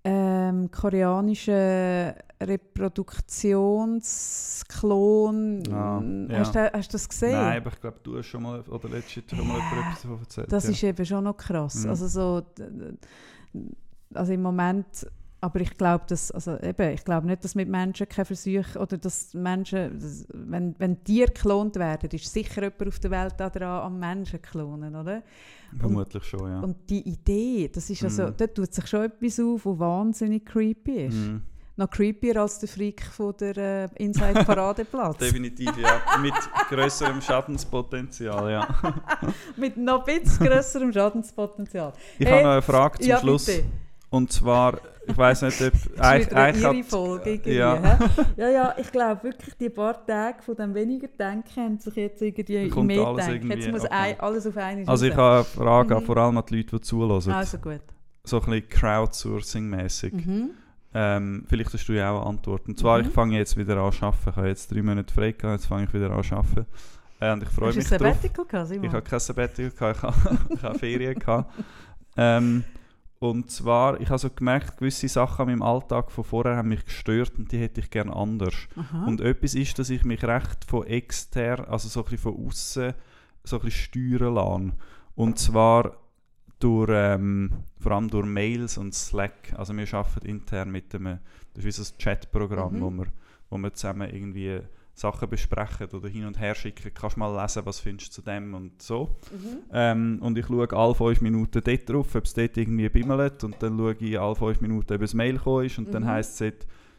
ähm, koreanischen Reproduktionsklon. Ah, ja. hast, du, hast du das gesehen?
Nein, aber ich glaube, du hast schon mal, oder letztes schon mal etwas davon erzählt.
Das ist eben schon noch krass. Mhm. Also so, also im Moment aber ich glaube, dass, also eben, ich glaube nicht, dass mit Menschen keine Versuche oder dass Menschen, dass, wenn, wenn Tiere geklont werden, ist sicher jemand auf der Welt daran am Menschen klonen, oder?
Vermutlich und, schon, ja.
Und die Idee, das ist also, mm. dort tut sich schon etwas auf, was wahnsinnig creepy ist. Mm. Noch creepier als der Freak von der äh, Inside Paradeplatz.
Definitiv, ja. Mit größerem Schadenspotenzial, ja.
Mit noch ein bisschen größerem Schadenspotenzial.
Ich hey, habe noch eine Frage zum ja, Schluss. Bitte. Und zwar, ich weiß nicht, ob...
eigentlich ihre Folge irgendwie. Ja. ja, ja, ich glaube wirklich, die paar Tage von dem weniger Denken haben sich jetzt irgendwie Kommt mehr denken. Jetzt muss okay. ein, alles auf eine
Also ich habe eine Frage mhm. vor allem an die Leute, die zuhören.
Also gut.
So ein bisschen Crowdsourcing-mäßig. Mhm. Ähm, vielleicht hast du ja auch eine Antwort. Und zwar, mhm. ich fange jetzt wieder an zu arbeiten. Ich habe jetzt drei Monate frei gehabt, jetzt fange ich wieder an zu arbeiten. Äh, und ich freue mich drauf. Gehabt, ich habe kein Sabbatical gehabt, ich habe, ich habe Ferien gehabt. Ähm, und zwar, ich habe so gemerkt, gewisse Sachen in meinem Alltag von vorher haben mich gestört und die hätte ich gerne anders. Aha. Und etwas ist, dass ich mich recht von extern, also so ein bisschen von außen, so ein bisschen steuern lasse. Und zwar durch, ähm, vor allem durch Mails und Slack. Also wir arbeiten intern mit einem, das ist wie so ein Chatprogramm, mhm. wo, wir, wo wir zusammen irgendwie Sachen besprechen oder hin und her schicken, kannst du mal lesen, was findest du zu dem und so. Mhm. Ähm, und ich schaue alle fünf Minuten dort drauf, ob es dort irgendwie bimmelt und dann schaue ich alle fünf Minuten, ob ein Mail gekommen ist und mhm. dann heisst es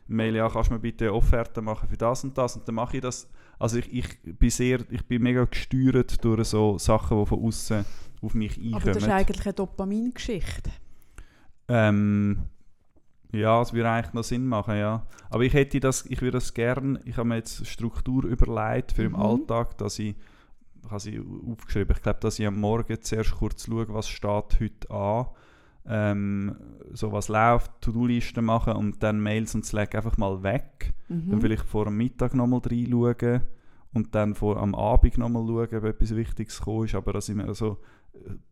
Mail, ja, kannst du mir bitte Offerte machen für das und das und dann mache ich das. Also ich, ich bin sehr, ich bin mega gesteuert durch so Sachen, die von außen auf mich einkommen. Aber
das ist eigentlich eine Dopamingeschichte.
Ähm, ja, es würde eigentlich noch Sinn machen, ja. Aber ich hätte das, ich würde das gerne, ich habe mir jetzt Struktur überlegt für mhm. im Alltag, dass ich, ich habe sie aufgeschrieben, ich glaube, dass ich am Morgen zuerst kurz schaue, was steht heute an, ähm, so was läuft, To-Do-Listen machen und dann Mails und Slack einfach mal weg. Mhm. Dann vielleicht vor dem Mittag nochmal reinschauen und dann vor am Abend nochmal schauen, ob etwas Wichtiges gekommen ist, aber dass ich mir so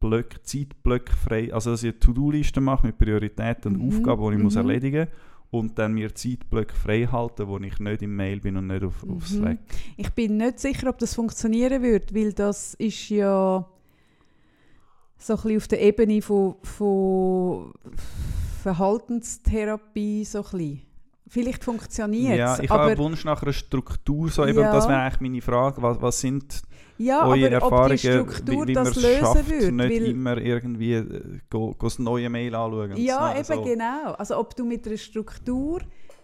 Blöcke, Zeitblöcke frei, also dass ich eine To-Do-Liste mache mit Prioritäten und mhm. Aufgaben, die ich mhm. muss erledigen muss und dann mir Zeitblöcke frei halten, wo ich nicht im Mail bin und nicht auf, mhm. auf Slack.
Ich bin nicht sicher, ob das funktionieren wird, weil das ist ja so ein bisschen auf der Ebene von, von Verhaltenstherapie so ein bisschen. Vielleicht funktioniert es.
Ja, ich habe einen Wunsch nach einer Struktur. So eben, ja. Das wäre eigentlich meine Frage. Was, was sind
ja, eure Erfahrungen, wie, wie man es schafft, wird,
nicht immer irgendwie äh, go, go das neue Mail anschauen?
Ja, eben so. genau. Also ob du mit einer Struktur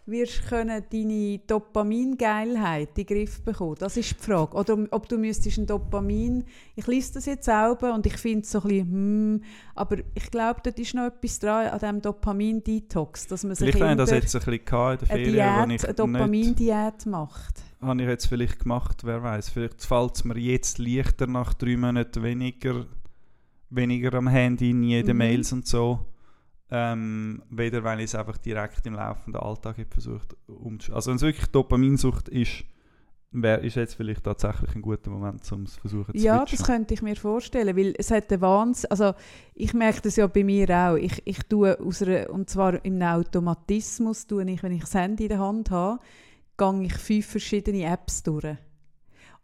wirst können deine Dopamingeilheit in den Griff bekommen? Das ist die Frage. Oder ob du müsstest ein Dopamin... Ich lese das jetzt selber und ich finde es so ein bisschen, hm, aber ich glaube, dort ist noch etwas dran an diesem Dopamin-Detox, dass man
Vielleicht habe das jetzt ein bisschen in der Ferien,
Diät, ich eine Dopamin-Diät macht.
Habe ich jetzt vielleicht gemacht, wer weiß. Vielleicht fällt es mir jetzt leichter nach drei Monaten weniger, weniger am Handy, in jeden mhm. Mails und so ähm, weder weil ich es einfach direkt im laufenden Alltag habe versucht umzuschalten. Also wenn es wirklich Dopaminsucht ist, wär, ist jetzt vielleicht tatsächlich ein guter Moment, um es versuchen
zu Ja, das könnte ich mir vorstellen, weil es hat den Wahnsinn, also ich merke das ja bei mir auch, ich, ich tue aus einer, und zwar im Automatismus, tue ich, wenn ich das Handy in der Hand habe, gehe ich fünf verschiedene Apps durch.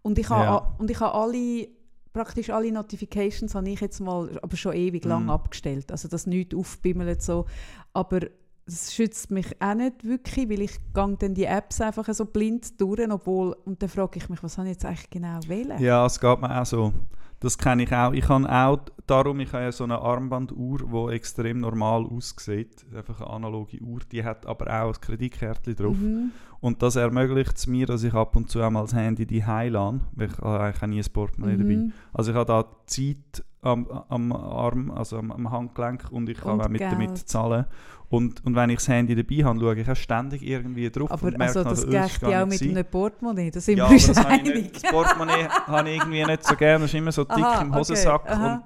Und ich habe, ja. und ich habe alle praktisch alle Notifications habe ich jetzt mal, aber schon ewig lang
Mhm.
abgestellt. Also dass nichts aufbimmelt so. Aber es schützt mich auch nicht wirklich, weil ich gehe dann die Apps einfach so blind durch, obwohl, und dann frage ich mich, was habe ich jetzt eigentlich genau wählen?
Ja, es geht mir auch so. Das kenne ich auch. Ich habe auch, darum, ich habe ja so eine Armbanduhr, die extrem normal aussieht. Einfach eine analoge Uhr, die hat aber auch ein Kreditkärtchen drauf.
Mhm.
Und das ermöglicht es mir, dass ich ab und zu einmal das Handy die lade, weil ich habe eigentlich auch nie ein Portemonnaie dabei.
Mhm.
Also ich habe da Zeit am, am Arm, also am, am Handgelenk und ich kann
Und
auch mit
Geld.
damit zahlen. Und, und wenn ich das Handy dabei habe, schaue ich auch ständig irgendwie drauf
Aber
und merke
also, das
oh,
geht
gar
ja auch mit einem Portemonnaie, da sind
Ja,
wir
aber das, habe ich
einig.
nicht, das Portemonnaie habe ich irgendwie nicht so gerne. Das ist immer so dick
Aha,
im
okay,
Hosensack. Und,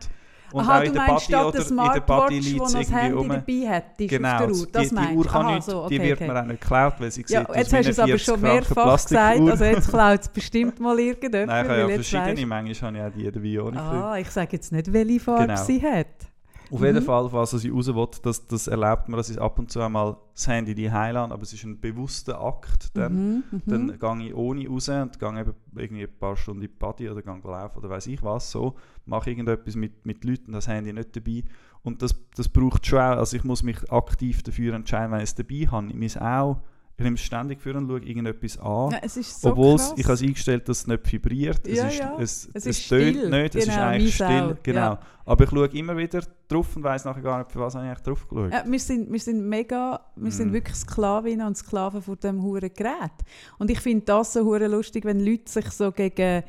und
Aha,
auch
du
in der
meinst statt
oder
der
in der
Smartwatch,
liegt es irgendwie
Handy
rum.
dabei hat, ist
Genau,
auf der
das-
Uhr.
Die, die Uhr kann
Aha,
nichts,
so,
die
okay,
wird
okay.
mir auch nicht geklaut, weil sie sieht
Ja,
aus
jetzt hast du es aber schon
40 Franken
mehrfach gesagt, also jetzt klaut es bestimmt mal irgendjemand,
Nein, ich habe ja verschiedene, manchmal habe ich auch die dabei.
Ah, ich sage jetzt nicht, welche Farbe
Genau.
sie hat.
Auf jeden
Mhm.
Fall, was ich raus will, das, das erlaubt mir, dass ich ab und zu einmal das Handy die heilern, aber es ist ein bewusster Akt. Dann,
Mhm, mhm.
dann gehe ich ohne raus und gehe eben irgendwie ein paar Stunden in die Party oder gehe laufen oder weiß ich was so, mache irgendetwas mit, mit Leuten, das Handy nicht dabei. Und das, das braucht schon auch, also ich muss mich aktiv dafür entscheiden, wenn ich es dabei habe. Ich muss auch, ich nehme es ständig für und schaue irgendetwas an.
Ja, es ist so
Obwohl
krass.
ich habe es eingestellt, dass es nicht vibriert.
Ja,
es ist,
ja.
Es,
Es
es,
ist
tönt nicht, es ist
Genau,
eigentlich still.
auch,
Genau. Aber ich schaue immer wieder drauf und weiß nachher gar nicht, für was habe ich eigentlich drauf geschaut.
Ja, wir, sind, wir sind mega, wir sind
Mhm.
wirklich Sklavinnen und Sklaven von diesem huren Gerät. Und ich finde das so hure lustig, wenn Leute sich so gegen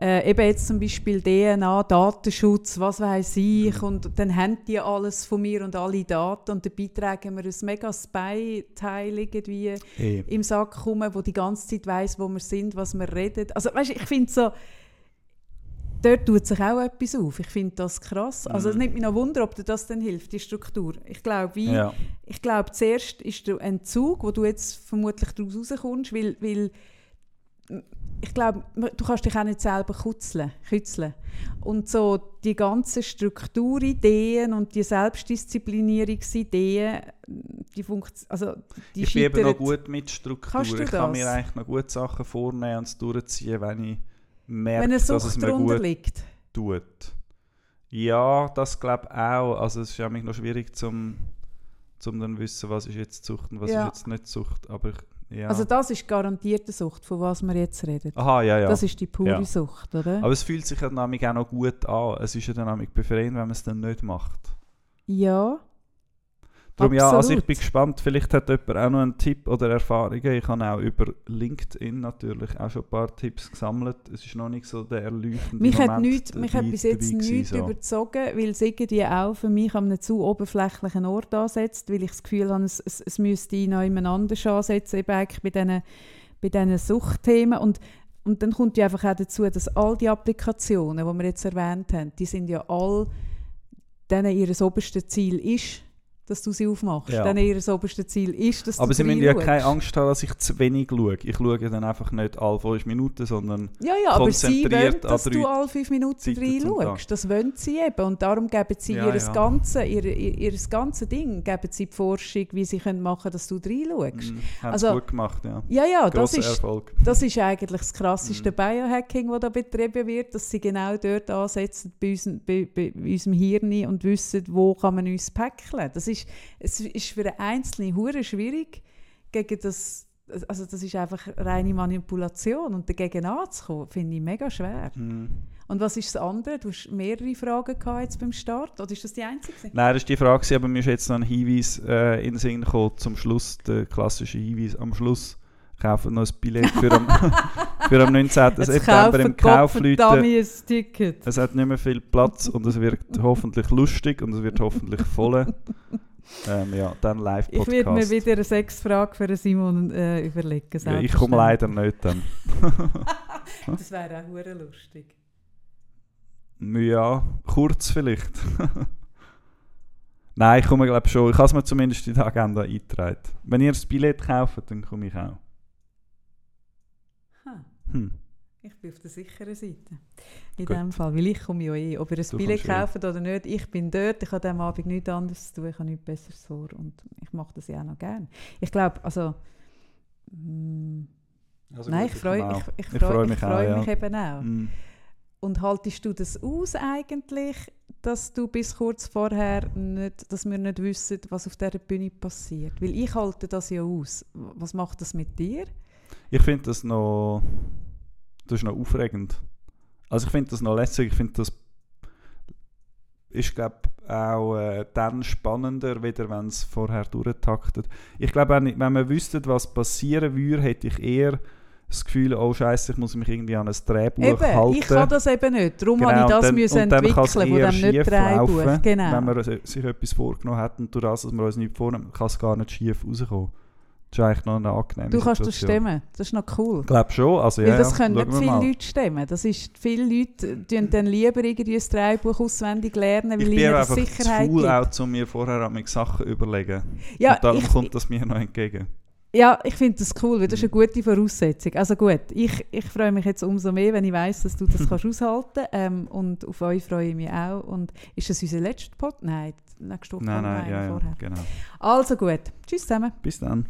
äh, eben jetzt zum Beispiel DNA, Datenschutz, was weiß ich,
Mhm.
und dann haben die alles von mir und alle Daten und dabei tragen wir ein mega Spy-Teil irgendwie
Eh.
im Sack rum, wo die ganze Zeit weiß, wo wir sind, was wir reden. Also weißt, ich finde so, dort tut sich auch etwas auf. Ich finde das krass. Also es
Mhm.
nimmt mich noch Wunder, ob dir das dann hilft, die Struktur. Ich glaube, wie,
Ja.
ich glaube, zuerst ist der Entzug, wo du jetzt vermutlich daraus rauskommst, weil, weil ich glaube, du kannst dich auch nicht selber kutzeln, kützeln. Und so die ganzen Strukturideen und die Selbstdisziplinierungsideen, die funkt, also die
ich bin eben noch gut mit Struktur. Ich kann
das?
mir eigentlich noch gut Sachen vornehmen und es durchziehen, wenn ich merke,
wenn eine
dass es
Sucht
mir gut
liegt.
tut. Ja, das glaube ich auch. Also es ist ja noch schwierig zum, zum dann wissen, was ist jetzt Sucht und was
Ja.
ist jetzt nicht Sucht. Aber ja.
Also das ist garantierte Sucht, von was wir jetzt reden.
Aha, ja, ja.
Das ist die pure
Ja.
Sucht, oder?
Aber es fühlt sich ja dann auch noch gut an. Es ist ja dann auch befreiend, wenn man es dann nicht macht.
ja,
Darum ja, also ich bin gespannt, vielleicht hat jemand auch noch einen Tipp oder Erfahrungen. Ich habe auch über LinkedIn natürlich auch schon ein paar Tipps gesammelt. Es ist noch nicht so der erleuchtende
mich hat,
Moment
nicht, mich hat bis jetzt nichts
so.
überzogen, weil es irgendwie auch für mich an einem zu oberflächlichen Ort ansetzt, weil ich das Gefühl habe, es, es, es müsste noch jemand anders ansetzen, eben eigentlich bei diesen, bei diesen Suchtthemen. Und, und dann kommt ja einfach auch dazu, dass all die Applikationen, die wir jetzt erwähnt haben, die sind ja all, denen ihr oberstes Ziel ist, dass du sie aufmachst.
Ja.
Denen ihr oberstes Ziel ist, dass
Aber
du
sie müssen ja keine Angst haben, dass ich zu wenig schaue. Ich schaue dann einfach nicht alle fünf Minuten, sondern
Ja, ja, aber sie
konzentriert
wollen, dass du alle fünf Minuten reinschaust. Das wollen sie eben. Und darum geben sie
Ja,
ihr,
ja.
Ganze, ihr, ihr, ihr ganze Ding, geben sie die Forschung, wie sie können machen können, dass du reinschaust.
haben
Also,
gut gemacht. Ja.
Ja, ja, das ist,
Erfolg.
das ist eigentlich das krasseste
Mhm.
Biohacking, das da betrieben wird, dass sie genau dort ansetzen bei, uns, bei, bei unserem Hirn und wissen, wo kann man uns päckeln. Das ist, es ist für einen Einzelnen hure schwierig, gegen das, also das ist einfach reine Manipulation und dagegen anzukommen, finde ich mega schwer.
Mm.
Und was ist das andere? Du hast mehrere Fragen gehabt jetzt beim Start, oder ist das die einzige?
Nein, das ist die Frage, aber mir ist jetzt noch ein Hinweis äh, in den Sinn gekommen, zum Schluss, der klassische Hinweis am Schluss. Kaufen noch ein Billett für am, für am 19. September im Kaufleuten. Es hat nicht mehr viel Platz und es wird hoffentlich lustig und es wird hoffentlich voll. ähm, ja, dann Live-Podcast.
Ich werde mir wieder eine Sexfrage für Simon äh, überlegen.
ja, ich komme leider nicht dann.
Das wäre auch hure lustig.
Ja, kurz vielleicht. Nein, ich komme glaube schon. Ich habe es mir zumindest in die Agenda eingetragen. Wenn ihr das Billett kauft, dann komme ich auch. Hm.
ich bin auf der sicheren Seite. In
Gut.
dem Fall, weil ich komme ja eh. Ob ihr ein Billett
eh.
kauft oder nicht, ich bin dort. Ich habe am Abend nichts anderes zu tun. Ich habe nichts Besseres vor. Und ich mache das ja auch noch gerne. Ich glaube, also... mm,
Also
nein,
gut,
ich freue ich, ich
Ich
freu,
mich
freu
auch,
mich
ja.
eben auch.
Hm.
Und haltest du das aus eigentlich, dass du bis kurz vorher nicht, dass wir nicht wissen, was auf dieser Bühne passiert? Weil ich halte das ja aus. Was macht das mit dir?
Ich finde das noch, das ist noch aufregend. Also ich finde das noch lässig, ich finde das ist glaube auch äh, dann spannender, wieder wenn es vorher durchtaktet. Ich glaube, wenn, wenn man wüsste, was passieren würde, hätte ich eher das Gefühl, oh Scheiße, ich muss mich irgendwie an ein Drehbuch
eben,
halten.
Ich kann das eben nicht. Darum
Genau,
habe ich das
dann-
müssen
dann
entwickeln,
eher
dem nicht Drehbuch.
laufen,
Genau.
Wenn man sich etwas vorgenommen hat und durch das, dass wir uns nicht vornehmen, kann es gar nicht schief rauskommen. Das ist eigentlich noch eine angenehme
du kannst das
Situation.
stemmen. Das ist noch cool.
Ich glaube schon. Also,
Weil
ja,
das
ja,
können nicht viele
mal.
Leute stemmen. Das ist, viele Leute tun dann lieber irgendwie ein Drehbuch auswendig lernen,
Ich
weil
bin
ihnen das
einfach zu
Sicherheit
faul,
gibt.
auch, um mir vorher an Sachen überlegen.
Ja,
und darum
ich,
kommt das mir noch entgegen.
ja, ich finde das cool, weil das ist eine
Mhm.
gute Voraussetzung. Also gut, ich, ich freue mich jetzt umso mehr, wenn ich weiß, dass du das kannst aushalten ähm, und auf euch freue ich mich auch. Und ist das unser letzter Pod? Nein, nächste Woche
Nein, nein, ja, ja,
vorher.
genau.
Also gut, tschüss zusammen.
Bis dann.